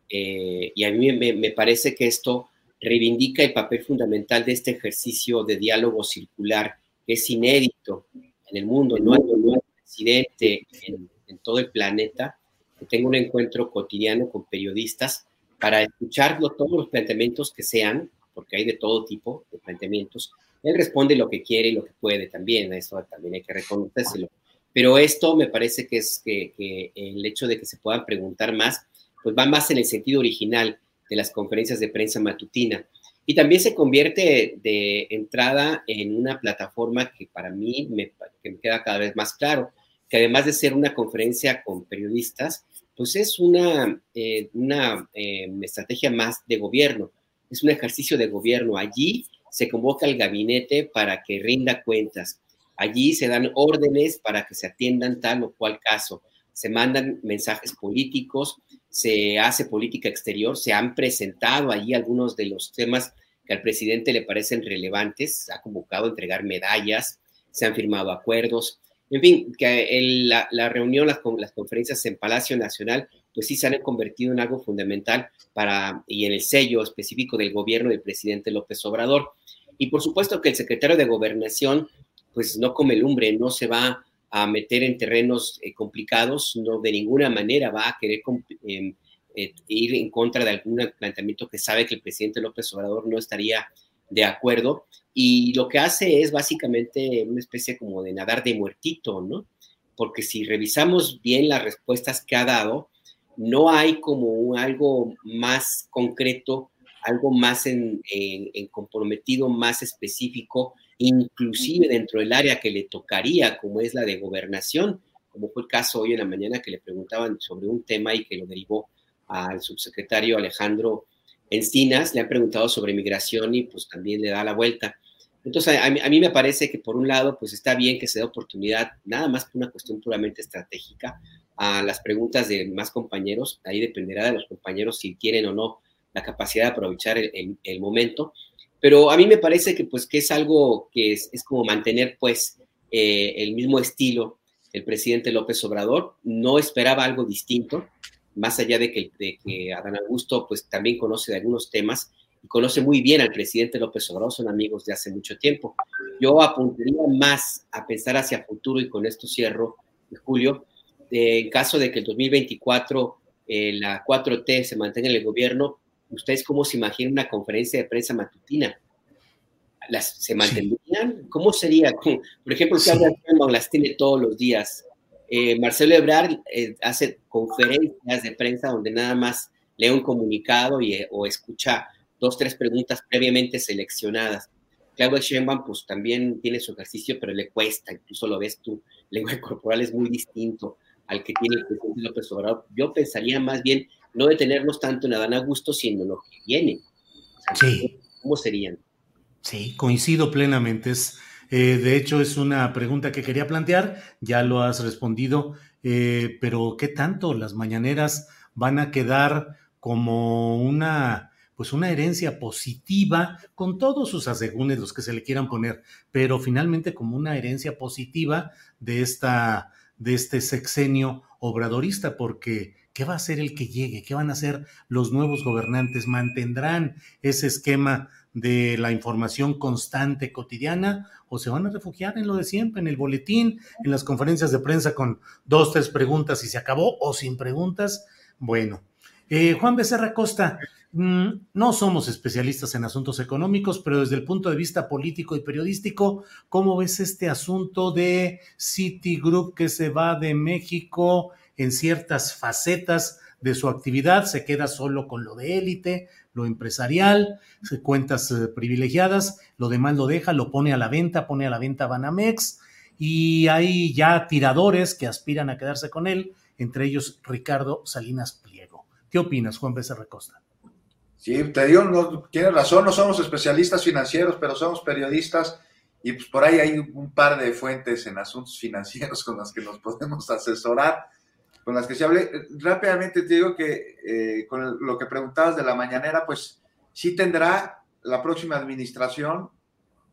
Eh, y a mí me, me parece que esto reivindica el papel fundamental de este ejercicio de diálogo circular, que es inédito en el mundo. No hay, un presidente en, todo el planeta que tenga un encuentro cotidiano con periodistas para escuchar todos los planteamientos que sean, porque hay de todo tipo de planteamientos, Él responde lo que quiere y lo que puede también, eso también hay que reconocérselo. Pero esto me parece que es que, el hecho de que se puedan preguntar más, pues va más en el sentido original de las conferencias de prensa matutina. Y también se convierte de entrada en una plataforma que para mí me, que me queda cada vez más claro, que además de ser una conferencia con periodistas, pues es una, eh, una eh, estrategia más de gobierno, es un ejercicio de gobierno. Allí se convoca al gabinete para que rinda cuentas. Allí se dan órdenes para que se atiendan tal o cual caso. Se mandan mensajes políticos, se hace política exterior, se han presentado allí algunos de los temas que al presidente le parecen relevantes, ha convocado a entregar medallas, se han firmado acuerdos, en fin, que la, reunión, las, las conferencias en Palacio Nacional, pues sí se han convertido en algo fundamental para, y en el sello específico del gobierno del presidente López Obrador. Y por supuesto que el secretario de Gobernación, pues no come lumbre, no se va a meter en terrenos eh, complicados, no de ninguna manera va a querer em, eh, ir en contra de algún planteamiento que sabe que el presidente López Obrador no estaría de acuerdo. Y lo que hace es básicamente una especie como de nadar de muertito, ¿no? Porque si revisamos bien las respuestas que ha dado, no hay como algo más concreto, algo más en, comprometido, más específico, inclusive dentro del área que le tocaría, como es la de gobernación, como fue el caso hoy en la mañana que le preguntaban sobre un tema y que lo derivó al subsecretario Alejandro Encinas, le han preguntado sobre migración y pues también le da la vuelta. Entonces, a mí, me parece que por un lado, pues está bien que se dé oportunidad, nada más por una cuestión puramente estratégica, a las preguntas de más compañeros. Ahí dependerá de los compañeros si quieren o no la capacidad de aprovechar el, momento. Pero a mí me parece que pues que es algo que es, como mantener pues eh, el mismo estilo el presidente López Obrador. No esperaba algo distinto más allá de que, de que Adán Augusto pues también conoce de algunos temas y conoce muy bien al presidente López Obrador, son amigos de hace mucho tiempo. Yo apuntaría más a pensar hacia futuro y con esto cierro, Julio, en caso de que el 2024 eh, la 4T se mantenga en el gobierno, ¿ustedes cómo se imaginan una conferencia de prensa matutina? ¿Las, ¿Se mantendrían? ¿Cómo sería? Por ejemplo, si sí. las tiene todos los días, eh, Marcelo Ebrard eh, hace conferencias de prensa donde nada más lee un comunicado y, eh, o escucha dos, tres preguntas previamente seleccionadas. Claudia Sheinbaum pues también tiene su ejercicio, pero le cuesta, incluso lo ves tú, lenguaje corporal es muy distinto al que tiene el presidente López Obrador. Yo pensaría más bien no detenernos tanto en Adán Augusto, sino en lo que viene. sí. ¿Cómo serían? Sí, coincido plenamente. Es eh, de hecho, es una pregunta que quería plantear, ya lo has respondido, eh, pero ¿qué tanto las mañaneras van a quedar como una, pues una herencia positiva con todos sus asegúnes, los que se le quieran poner, pero finalmente como una herencia positiva de esta, de este sexenio obradorista, porque ¿qué va a ser el que llegue? ¿Qué van a hacer los nuevos gobernantes? ¿Mantendrán ese esquema de la información constante cotidiana o se van a refugiar en lo de siempre, en el boletín, en las conferencias de prensa con dos, tres preguntas y se acabó o sin preguntas. Bueno, eh, Juan Becerra Costa, no somos especialistas en asuntos económicos, pero desde el punto de vista político y periodístico, ¿cómo ves este asunto de Citigroup que se va de México en ciertas facetas de su actividad, se queda solo con lo de élite, lo empresarial, cuentas eh, privilegiadas, lo demás lo deja, lo pone a la venta, pone a la venta Banamex y hay ya tiradores que aspiran a quedarse con él, entre ellos Ricardo Salinas Pliego. ¿Qué opinas, Juan Becerra Costa? Sí, te digo, no, tienes razón, no somos especialistas financieros, pero somos periodistas y pues por ahí hay un par de fuentes en asuntos financieros con las que nos podemos asesorar con las que se hable. Rápidamente te digo que eh, con lo que preguntabas de la mañanera, pues sí tendrá la próxima administración,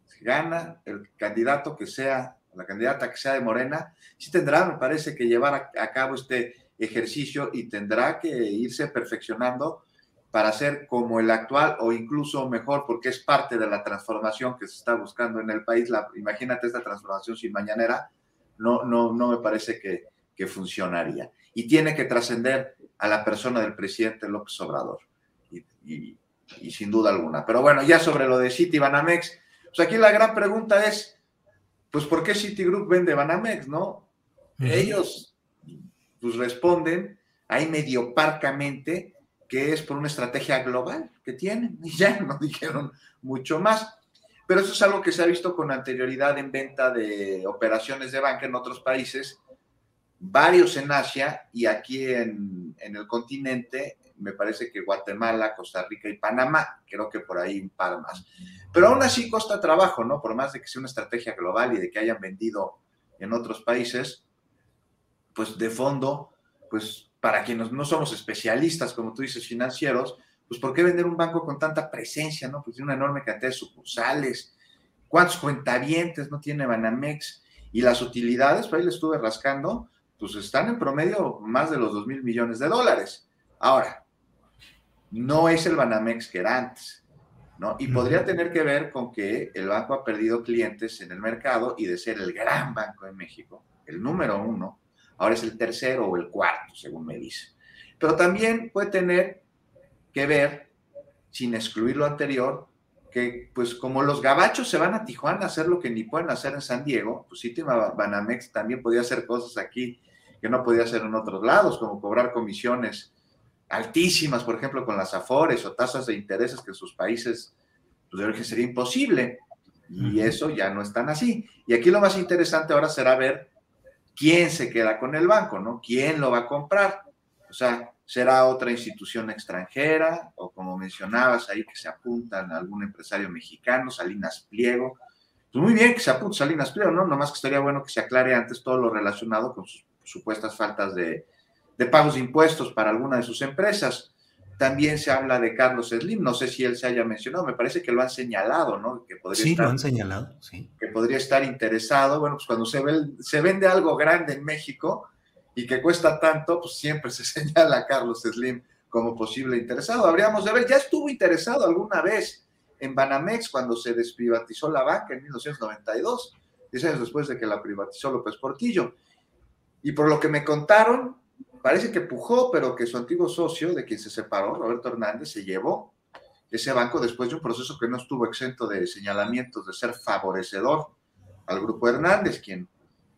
si gana el candidato que sea, la candidata que sea de Morena, sí tendrá, me parece, que llevar a, cabo este ejercicio y tendrá que irse perfeccionando para ser como el actual o incluso mejor, porque es parte de la transformación que se está buscando en el país. La, imagínate esta transformación sin mañanera, no, no, no me parece que, que funcionaría y tiene que trascender a la persona del presidente López Obrador, y, sin duda alguna. Pero bueno, ya sobre lo de City Banamex, Pues aquí la gran pregunta es, pues ¿por qué Citigroup vende Banamex, no? Ellos pues responden ahí medio parcamente que es por una estrategia global que tienen y ya no dijeron mucho más. Pero eso es algo que se ha visto con anterioridad en venta de operaciones de banca en otros países, varios en Asia y aquí en, en el continente, me parece que Guatemala, Costa Rica y Panamá, creo que por ahí un par más. Pero aún así costa trabajo, ¿no? Por más de que sea una estrategia global y de que hayan vendido en otros países, pues de fondo, pues para quienes no somos especialistas, como tú dices, financieros, pues ¿por qué vender un banco con tanta presencia, no? Pues tiene una enorme cantidad de sucursales, ¿cuántos cuentavientes no tiene Banamex? Y las utilidades, por ahí le estuve rascando, pues están en promedio más de los 2 mil millones de dólares. Ahora, no es el Banamex que era antes, ¿no? Y podría tener que ver con que el banco ha perdido clientes en el mercado y de ser el gran banco en México, el número uno, ahora es el tercero o el cuarto, según me dice. Pero también puede tener que ver, sin excluir lo anterior, que pues como los gabachos se van a Tijuana a hacer lo que ni pueden hacer en San Diego, pues Citibank Banamex también podía hacer cosas aquí que no podía hacer en otros lados, como cobrar comisiones altísimas, por ejemplo, con las afores o tasas de intereses que en sus países, pues de origen sería imposible. Y eso ya no es tan así. Y aquí lo más interesante ahora será ver quién se queda con el banco, ¿no? ¿Quién lo va a comprar? O sea, será otra institución extranjera o como mencionabas ahí que se apuntan a algún empresario mexicano, Salinas Pliego. Pues muy bien que se apunte Salinas Pliego, ¿no? Nomás que estaría bueno que se aclare antes todo lo relacionado con supuestas faltas de, de pagos de impuestos para alguna de sus empresas. También se habla de Carlos Slim, no sé si él se haya mencionado, me parece que lo han señalado, ¿no? Que podría sí, lo han señalado, sí. Que podría estar interesado. Bueno, pues cuando se, ve, se vende algo grande en México y que cuesta tanto, pues siempre se señala a Carlos Slim como posible interesado. Habríamos de ver, ya estuvo interesado alguna vez en Banamex cuando se desprivatizó la banca en 1992, 10 años después de que la privatizó López Portillo. Y por lo que me contaron, parece que pujó, pero que su antiguo socio, de quien se separó, Roberto Hernández, se llevó ese banco después de un proceso que no estuvo exento de señalamientos de ser favorecedor al grupo Hernández, quien,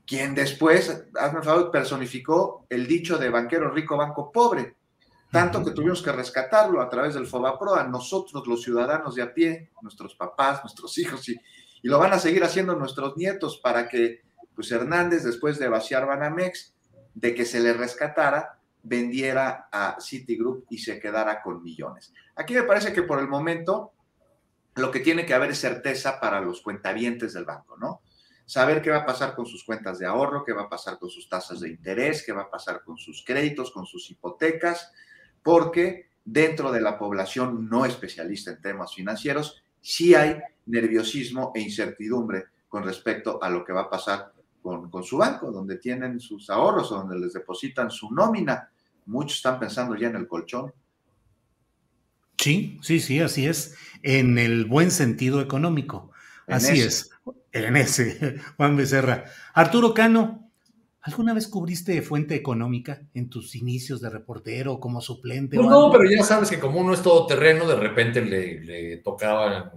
quien después, hazme favor, personificó el dicho de banquero rico, banco pobre, tanto que tuvimos que rescatarlo a través del FOBAPRO a nosotros, los ciudadanos de a pie, nuestros papás, nuestros hijos, y, y lo van a seguir haciendo nuestros nietos para que pues Hernández, después de vaciar Banamex, de que se le rescatara, vendiera a Citigroup y se quedara con millones. Aquí me parece que por el momento lo que tiene que haber es certeza para los cuentavientes del banco, ¿no? Saber qué va a pasar con sus cuentas de ahorro, qué va a pasar con sus tasas de interés, qué va a pasar con sus créditos, con sus hipotecas, porque dentro de la población no especialista en temas financieros, sí hay nerviosismo e incertidumbre con respecto a lo que va a pasar con, su banco, donde tienen sus ahorros, donde les depositan su nómina. Muchos están pensando ya en el colchón. Sí, sí, sí, así es, en el buen sentido económico. así es, en ese, Juan Becerra. Arturo Cano, ¿alguna vez cubriste fuente económica en tus inicios de reportero como suplente? Pues no, pero ya sabes que como uno es todoterreno, de repente le, le tocaba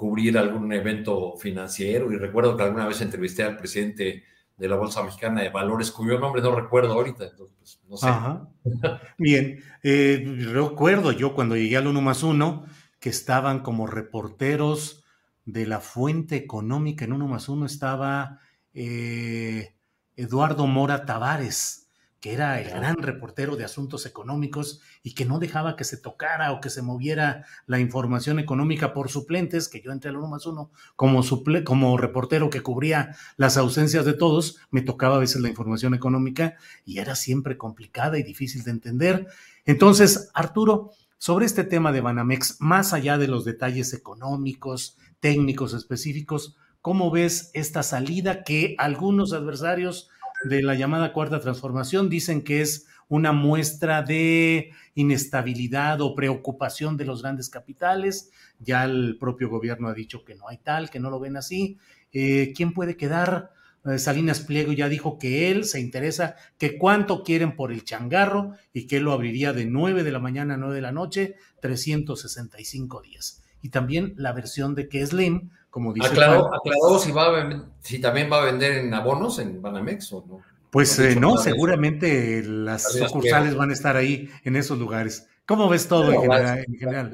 cubrir algún evento financiero. Y recuerdo que alguna vez entrevisté al presidente de la Bolsa Mexicana de Valores, cuyo nombre no recuerdo ahorita, entonces pues, no sé. Bien, eh, recuerdo yo cuando llegué al uno más uno que estaban como reporteros de la fuente económica en uno más uno estaba eh, Eduardo Mora Tavares que era el gran reportero de asuntos económicos y que no dejaba que se tocara o que se moviera la información económica por suplentes, que yo entré al uno más uno como, suple como reportero que cubría las ausencias de todos, me tocaba a veces la información económica y era siempre complicada y difícil de entender. Entonces, Arturo, sobre este tema de Banamex, más allá de los detalles económicos, técnicos específicos, ¿cómo ves esta salida que algunos adversarios de la llamada cuarta transformación dicen que es una muestra de inestabilidad o preocupación de los grandes capitales. Ya el propio gobierno ha dicho que no hay tal, que no lo ven así. Eh, ¿Quién puede quedar? Eh, Salinas Pliego ya dijo que él se interesa, que cuánto quieren por el changarro y que él lo abriría de 9 de la mañana a 9 de la noche, 365 días. Y también la versión de que Slim como dice. Aclaró, aclaró si, va si también va a vender en abonos en Banamex o no. Pues eh, no, seguramente las sucursales van a estar ahí en esos lugares. ¿Cómo ves todo en, general?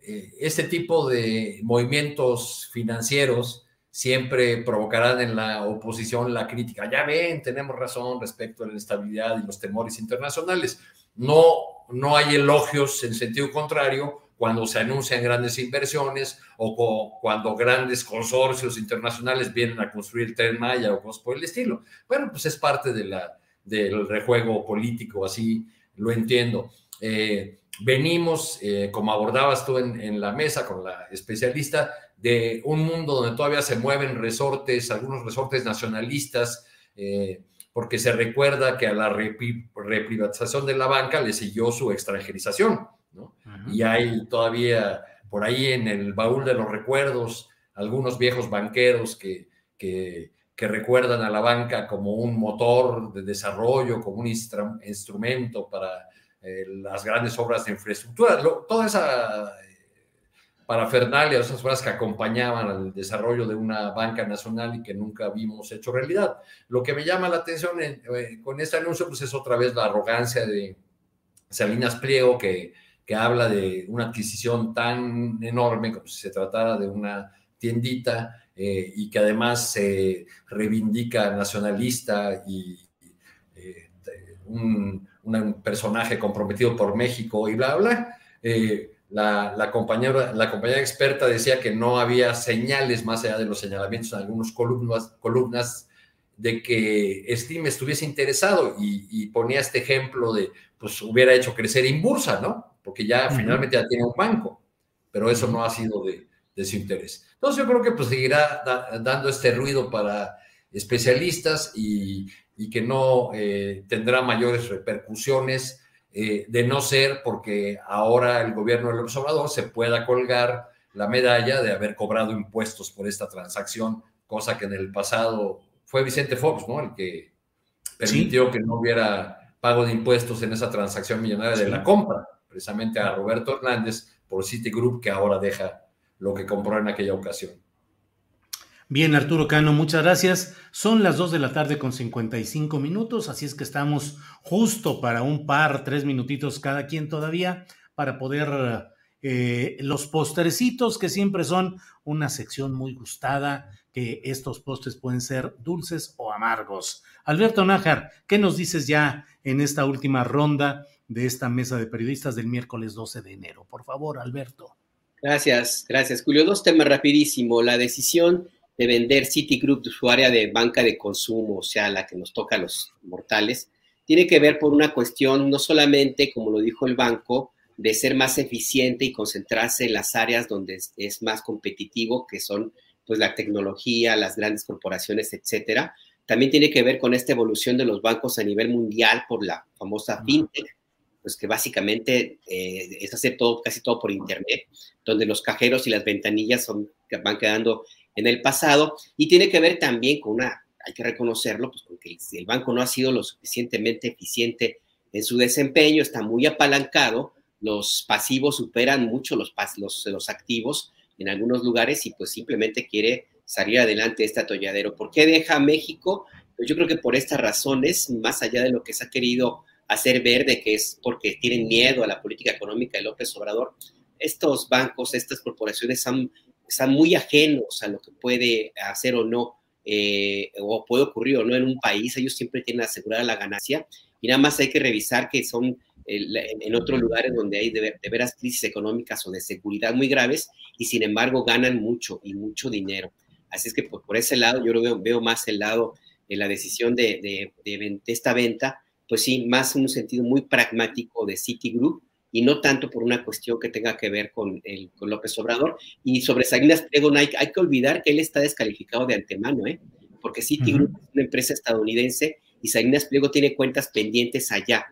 Eh, este tipo de movimientos financieros siempre provocarán en la oposición la crítica. Ya ven, tenemos razón respecto a la inestabilidad y los temores internacionales. No, no hay elogios en sentido contrario cuando se anuncian grandes inversiones o cuando grandes consorcios internacionales vienen a construir el tren Maya o cosas por el estilo. Bueno, pues es parte de la, del rejuego político, así lo entiendo. Eh, venimos, eh, como abordabas tú en, la mesa con la especialista, de un mundo donde todavía se mueven resortes, algunos resortes nacionalistas, eh, porque se recuerda que a la reprivatización de la banca le siguió su extranjerización, ¿no? Y hay todavía por ahí en el baúl de los recuerdos algunos viejos banqueros que, que, recuerdan a la banca como un motor de desarrollo, como un instrumento para eh, las grandes obras de infraestructura. toda esa parafernalia, esas cosas que acompañaban al desarrollo de una banca nacional y que nunca vimos hecho realidad. Lo que me llama la atención eh, con este anuncio pues es otra vez la arrogancia de Salinas Pliego que, que habla de una adquisición tan enorme como si se tratara de una tiendita eh, y que además se reivindica nacionalista y eh, un, personaje comprometido por México y bla, bla. Eh, la, la, compañera, la compañera experta decía que no había señales más allá de los señalamientos en algunas columnas, columnas de que Steam estuviese interesado y, ponía este ejemplo de, pues hubiera hecho crecer Inbursa, ¿no? Porque ya finalmente ya tiene un banco, pero eso no ha sido de, de su interés. Entonces yo creo que pues seguirá dando este ruido para especialistas y, y que no eh, tendrá mayores repercusiones eh, de no ser porque ahora el gobierno del observador se pueda colgar la medalla de haber cobrado impuestos por esta transacción, cosa que en el pasado fue Vicente Fox, ¿no? El que permitió que no hubiera pago de impuestos en esa transacción millonaria de la compra, precisamente a Roberto Hernández por Citigroup, que ahora deja lo que compró en aquella ocasión. Bien, Arturo Cano, muchas gracias. Son las 2 de la tarde con 55 minutos, así es que estamos justo para un par, tres minutitos cada quien todavía para poder eh, los postrecitos que siempre son una sección muy gustada, que estos postres pueden ser dulces o amargos. Alberto Nájar, ¿qué nos dices ya en esta última ronda de esta mesa de periodistas del miércoles 12 de enero? Por favor, Alberto. Gracias, gracias, Julio. Dos temas rapidísimo. La decisión de vender Citigroup, su área de banca de consumo, o sea, la que nos toca a los mortales, tiene que ver por una cuestión no solamente, como lo dijo el banco, de ser más eficiente y concentrarse en las áreas donde es, más competitivo, que son pues la tecnología, las grandes corporaciones, etcétera. También tiene que ver con esta evolución de los bancos a nivel mundial por la famosa fintech, pues que básicamente eh, es hacer todo, casi todo por internet, donde los cajeros y las ventanillas son, van quedando en el pasado y tiene que ver también con una, hay que reconocerlo, pues porque el banco no ha sido lo suficientemente eficiente en su desempeño, está muy apalancado, los pasivos superan mucho los, los, los activos en algunos lugares y pues simplemente quiere salir adelante de este atolladero. ¿Por qué deja México? Pues yo creo que por estas razones, más allá de lo que se ha querido hacer ver de que es porque tienen miedo a la política económica de López Obrador, estos bancos, estas corporaciones han están muy ajenos a lo que puede hacer o no, eh, o puede ocurrir o no en un país. Ellos siempre tienen asegurada la ganancia y nada más hay que revisar que son en otros lugares donde hay de, veras crisis económicas o de seguridad muy graves y sin embargo ganan mucho y mucho dinero. Así es que por, ese lado yo lo veo, veo más el lado de la decisión de, de, de, esta venta, pues sí, más en un sentido muy pragmático de Citigroup y no tanto por una cuestión que tenga que ver con, el, con López Obrador. Y sobre Salinas Pliego hay, hay, que olvidar que él está descalificado de antemano, ¿eh? porque Citigroup es una empresa estadounidense y Salinas Pliego tiene cuentas pendientes allá.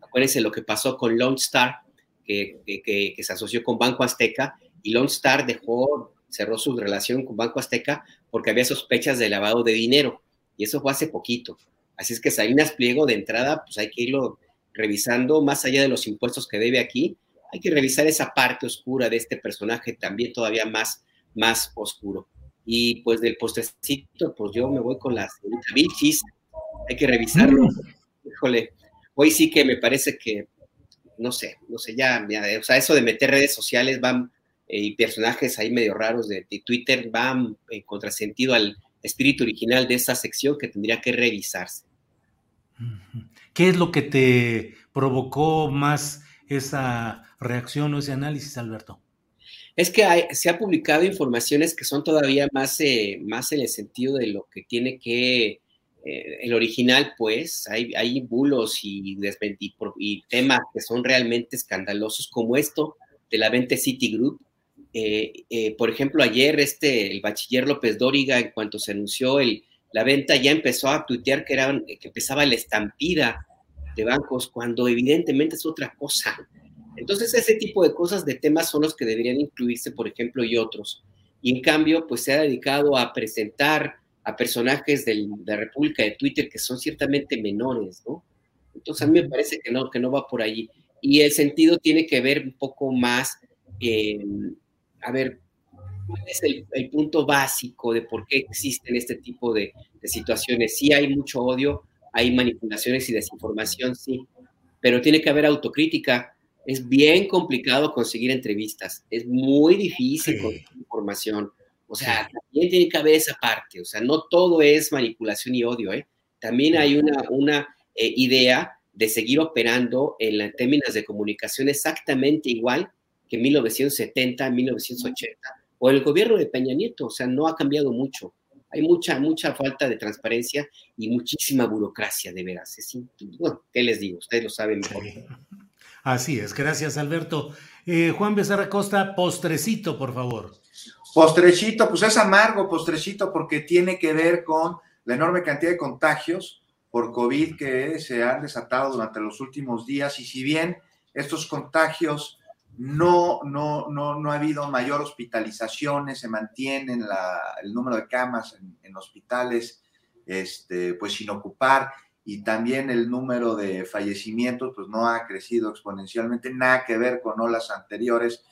Acuérdense lo que pasó con Lone Star, que, que, que, se asoció con Banco Azteca, y Lone Star dejó, cerró su relación con Banco Azteca porque había sospechas de lavado de dinero, y eso fue hace poquito. Así es que Salinas Pliego de entrada, pues hay que irlo revisando, más allá de los impuestos que debe aquí, hay que revisar esa parte oscura de este personaje también todavía más, más oscuro. Y pues del postrecito, pues yo me voy con la señorita Bichis, hay que revisarlo. Mm. Híjole, hoy sí que me parece que, no sé, no sé, ya, o sea, eso de meter redes sociales van eh, y personajes ahí medio raros de, Twitter van en contrasentido al espíritu original de esa sección que tendría que revisarse. ¿Qué es lo que te provocó más esa reacción o ese análisis, Alberto? Es que se ha publicado informaciones que son todavía más, eh, más en el sentido de lo que tiene que eh, el original, pues, hay, hay bulos y, y, temas que son realmente escandalosos, como esto de la venta Citigroup. Eh, por ejemplo, ayer este, el bachiller López Dóriga, en cuanto se anunció el, la venta, ya empezó a tuitear que, era, que empezaba la estampida de bancos, cuando evidentemente es otra cosa. Entonces, ese tipo de cosas, de temas son los que deberían incluirse, por ejemplo, y otros. Y en cambio, pues se ha dedicado a presentar a personajes de la República de Twitter que son ciertamente menores, ¿no? Entonces, a mí me parece que no, que no va por allí. Y el sentido tiene que ver un poco más, a ver, ¿cuál es el, punto básico de por qué existen este tipo de, de situaciones? Sí hay mucho odio, hay manipulaciones y desinformación, sí, pero tiene que haber autocrítica es bien complicado conseguir entrevistas, es muy difícil conseguir información. O sea, también tiene que haber esa parte, o sea, no todo es manipulación y odio, ¿eh? También hay una, una eh, idea de seguir operando en términos de comunicación exactamente igual que en 1970, 1980, o el gobierno de Peña Nieto, o sea, no ha cambiado mucho. Hay mucha, mucha falta de transparencia y muchísima burocracia, de veras. bueno, ¿qué les digo? Ustedes lo saben mejor. Así es, gracias Alberto. Eh, Juan Becerra Costa, postrecito, por favor. Postrecito, pues es amargo, postrecito, porque tiene que ver con la enorme cantidad de contagios por COVID que se han desatado durante los últimos días. Y si bien estos contagios no, no, no, no ha habido mayor hospitalizaciones, se mantiene el número de camas en, hospitales este, pues sin ocupar y también el número de fallecimientos pues no ha crecido exponencialmente, nada que ver con olas anteriores,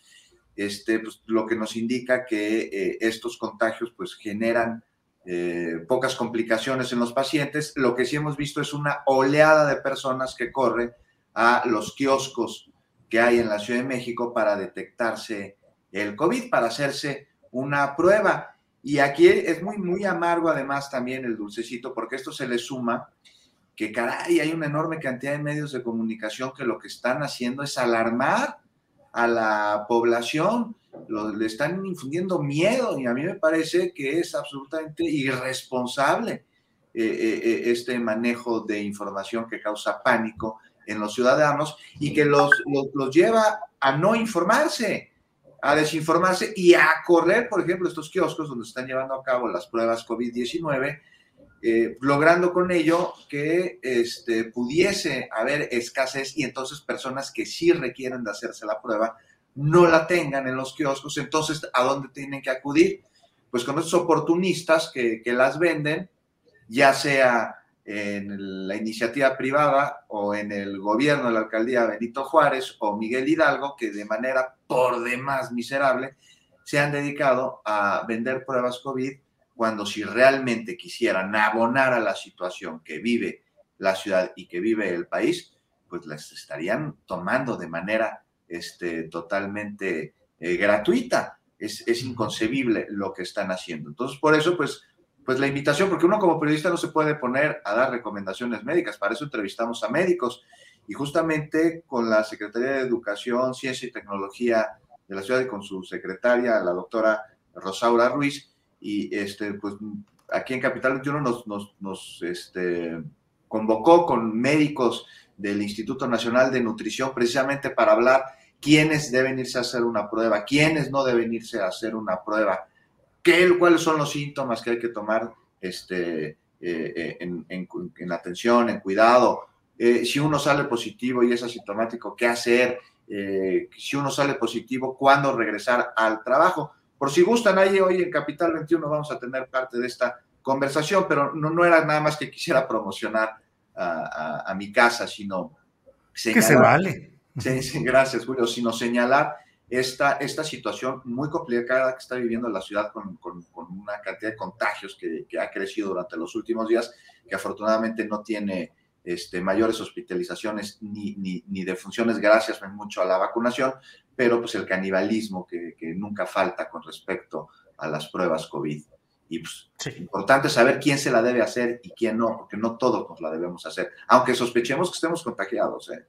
este, pues, lo que nos indica que eh, estos contagios pues generan eh, pocas complicaciones en los pacientes. Lo que sí hemos visto es una oleada de personas que corre a los kioscos que hay en la Ciudad de México para detectarse el COVID, para hacerse una prueba. Y aquí es muy, muy amargo además también el dulcecito, porque esto se le suma que caray, hay una enorme cantidad de medios de comunicación que lo que están haciendo es alarmar a la población, le están infundiendo miedo y a mí me parece que es absolutamente irresponsable eh, eh, eh, este manejo de información que causa pánico en los ciudadanos y que los, los lleva a no informarse, a desinformarse y a correr, por ejemplo, estos kioscos donde están llevando a cabo las pruebas COVID-19 eh, logrando con ello que este, pudiese haber escasez y entonces personas que sí requieren de hacerse la prueba no la tengan en los kioscos, entonces ¿a dónde tienen que acudir? Pues con esos oportunistas que, que las venden, ya sea en la iniciativa privada o en el gobierno de la alcaldía Benito Juárez o Miguel Hidalgo, que de manera por demás miserable se han dedicado a vender pruebas COVID cuando si realmente quisieran abonar a la situación que vive la ciudad y que vive el país, pues las estarían tomando de manera este, totalmente eh, gratuita. Es, es, inconcebible lo que están haciendo. Entonces, por eso, pues, pues la invitación, porque uno como periodista no se puede poner a dar recomendaciones médicas, para eso entrevistamos a médicos. Y justamente con la Secretaría de Educación, Ciencia y Tecnología de la ciudad y con su secretaria, la doctora Rosaura Ruiz, y este, pues aquí en Capital 21 nos, este, convocó con médicos del Instituto Nacional de Nutrición precisamente para hablar quiénes deben irse a hacer una prueba, quiénes no deben irse a hacer una prueba, qué, cuáles son los síntomas que hay que tomar este, eh, eh, en, en, en, atención, en cuidado. Eh, si uno sale positivo y es asintomático, ¿qué hacer? si uno sale positivo, ¿cuándo regresar al trabajo? Por si gustan, ahí hoy en Capital 21 vamos a tener parte de esta conversación, pero no, no era nada más que quisiera promocionar a, a, mi casa, sino señalar, que se vale. Sí, gracias, Julio, sino señalar esta, esta situación muy complicada que está viviendo la ciudad con, con, una cantidad de contagios que, que, ha crecido durante los últimos días, que afortunadamente no tiene este, mayores hospitalizaciones ni, ni, ni defunciones gracias mucho a la vacunación, pero pues el canibalismo que, que nunca falta con respecto a las pruebas COVID. Y pues, importante saber quién se la debe hacer y quién no, porque no todos nos la debemos hacer, aunque sospechemos que estemos contagiados. ¿eh?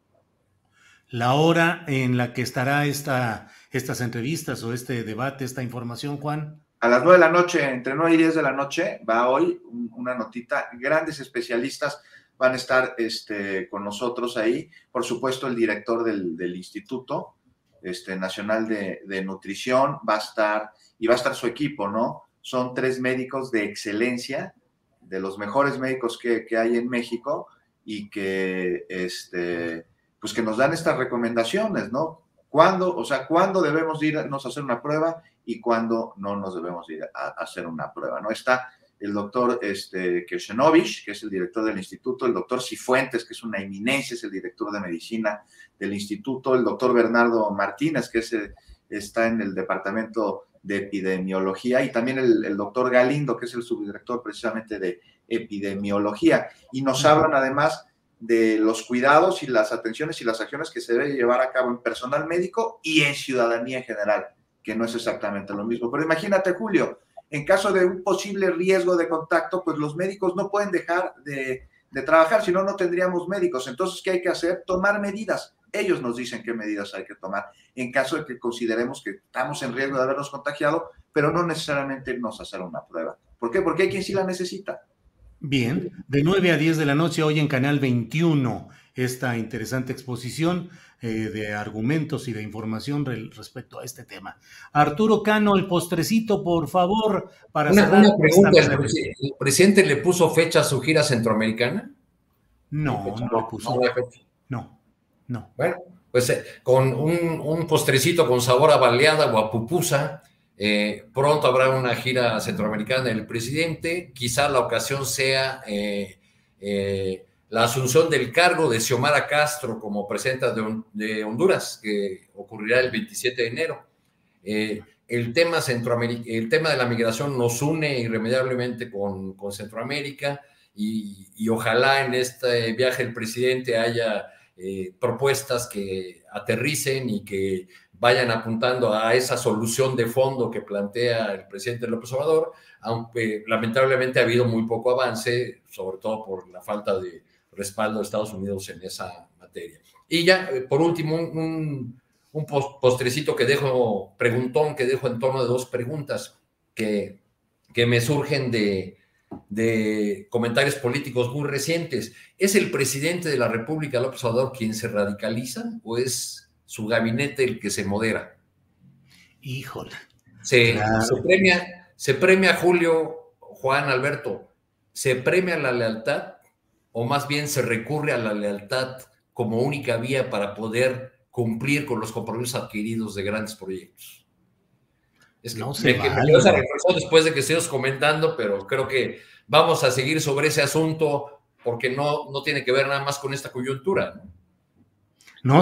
La hora en la que estará esta, estas entrevistas o este debate, esta información, Juan. A las nueve de la noche, entre nueve y diez de la noche, va hoy una notita. Grandes especialistas van a estar este, con nosotros ahí. Por supuesto, el director del, del Instituto este, Nacional de, de Nutrición va a estar y va a estar su equipo, ¿no? son tres médicos de excelencia, de los mejores médicos que, hay en México y que, este, pues que nos dan estas recomendaciones, ¿no? ¿Cuándo, o sea, cuándo debemos irnos a hacer una prueba y cuándo no nos debemos ir a, hacer una prueba, ¿no? Está el doctor este, que es el director del instituto, el doctor Cifuentes, que es una eminencia, es el director de medicina del instituto, el doctor Bernardo Martínez, que es, está en el departamento de epidemiología y también el, doctor Galindo, que es el subdirector precisamente de epidemiología. Y nos hablan además de los cuidados y las atenciones y las acciones que se debe llevar a cabo en personal médico y en ciudadanía en general, que no es exactamente lo mismo. Pero imagínate, Julio, en caso de un posible riesgo de contacto, pues los médicos no pueden dejar de, de trabajar, si no, no tendríamos médicos. Entonces, ¿qué hay que hacer? Tomar medidas ellos nos dicen qué medidas hay que tomar en caso de que consideremos que estamos en riesgo de habernos contagiado, pero no necesariamente irnos a hacer una prueba. ¿Por qué? Porque hay quien sí la necesita. Bien, de 9 a 10 de la noche hoy en Canal 21 esta interesante exposición eh, de argumentos y de información respecto a este tema. Arturo Cano, el postrecito, por favor, para una, una pregunta, ¿el, presidente le puso fecha a su gira centroamericana? No, no, le puso. No. No. Bueno, pues eh, con un, postrecito con sabor a baleada o a pupusa, eh, pronto habrá una gira centroamericana del presidente. Quizá la ocasión sea eh, la asunción del cargo de Xiomara Castro como presidenta de, Honduras, que ocurrirá el 27 de enero. el, tema el tema de la migración nos une irremediablemente con, Centroamérica y, y, ojalá en este viaje el presidente haya eh, propuestas que aterricen y que vayan apuntando a esa solución de fondo que plantea el presidente López Obrador, aunque lamentablemente ha habido muy poco avance, sobre todo por la falta de respaldo de Estados Unidos en esa materia. Y ya, eh, por último, un, un postrecito que dejo, preguntón que dejo en torno de dos preguntas que, que me surgen de, de comentarios políticos muy recientes. ¿Es el presidente de la República, López Obrador, quien se radicaliza o es su gabinete el que se modera? Híjole. Se, premia, se premia Julio, Juan Alberto, ¿se premia la lealtad o más bien se recurre a la lealtad como única vía para poder cumplir con los compromisos adquiridos de grandes proyectos? Es que no se me, después de que estemos comentando, pero creo que vamos a seguir sobre ese asunto porque no, no tiene que ver nada más con esta coyuntura. ¿no?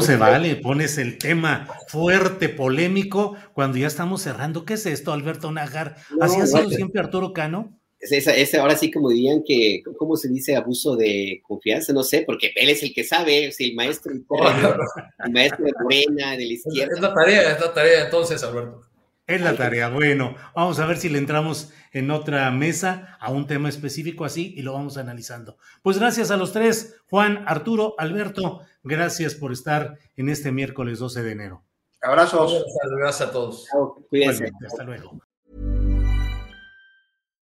Se vale, pones el tema fuerte, polémico, cuando ya estamos cerrando. ¿Qué es esto, Alberto Nagar? ¿Así ha sido siempre Arturo Cano? Es, ahora sí como dirían que, ¿cómo se dice abuso de confianza? No sé, porque él es el que sabe, es el maestro, el maestro de Morena, de la izquierda. Es la tarea, es la tarea entonces, Alberto. Es la tarea. Bueno, vamos a ver si le entramos en otra mesa a un tema específico así y lo vamos analizando. Pues gracias a los tres, Juan, Arturo, Alberto, gracias por estar en este miércoles 12 de enero. Abrazos. Gracias a todos. Cuídense. Hasta luego.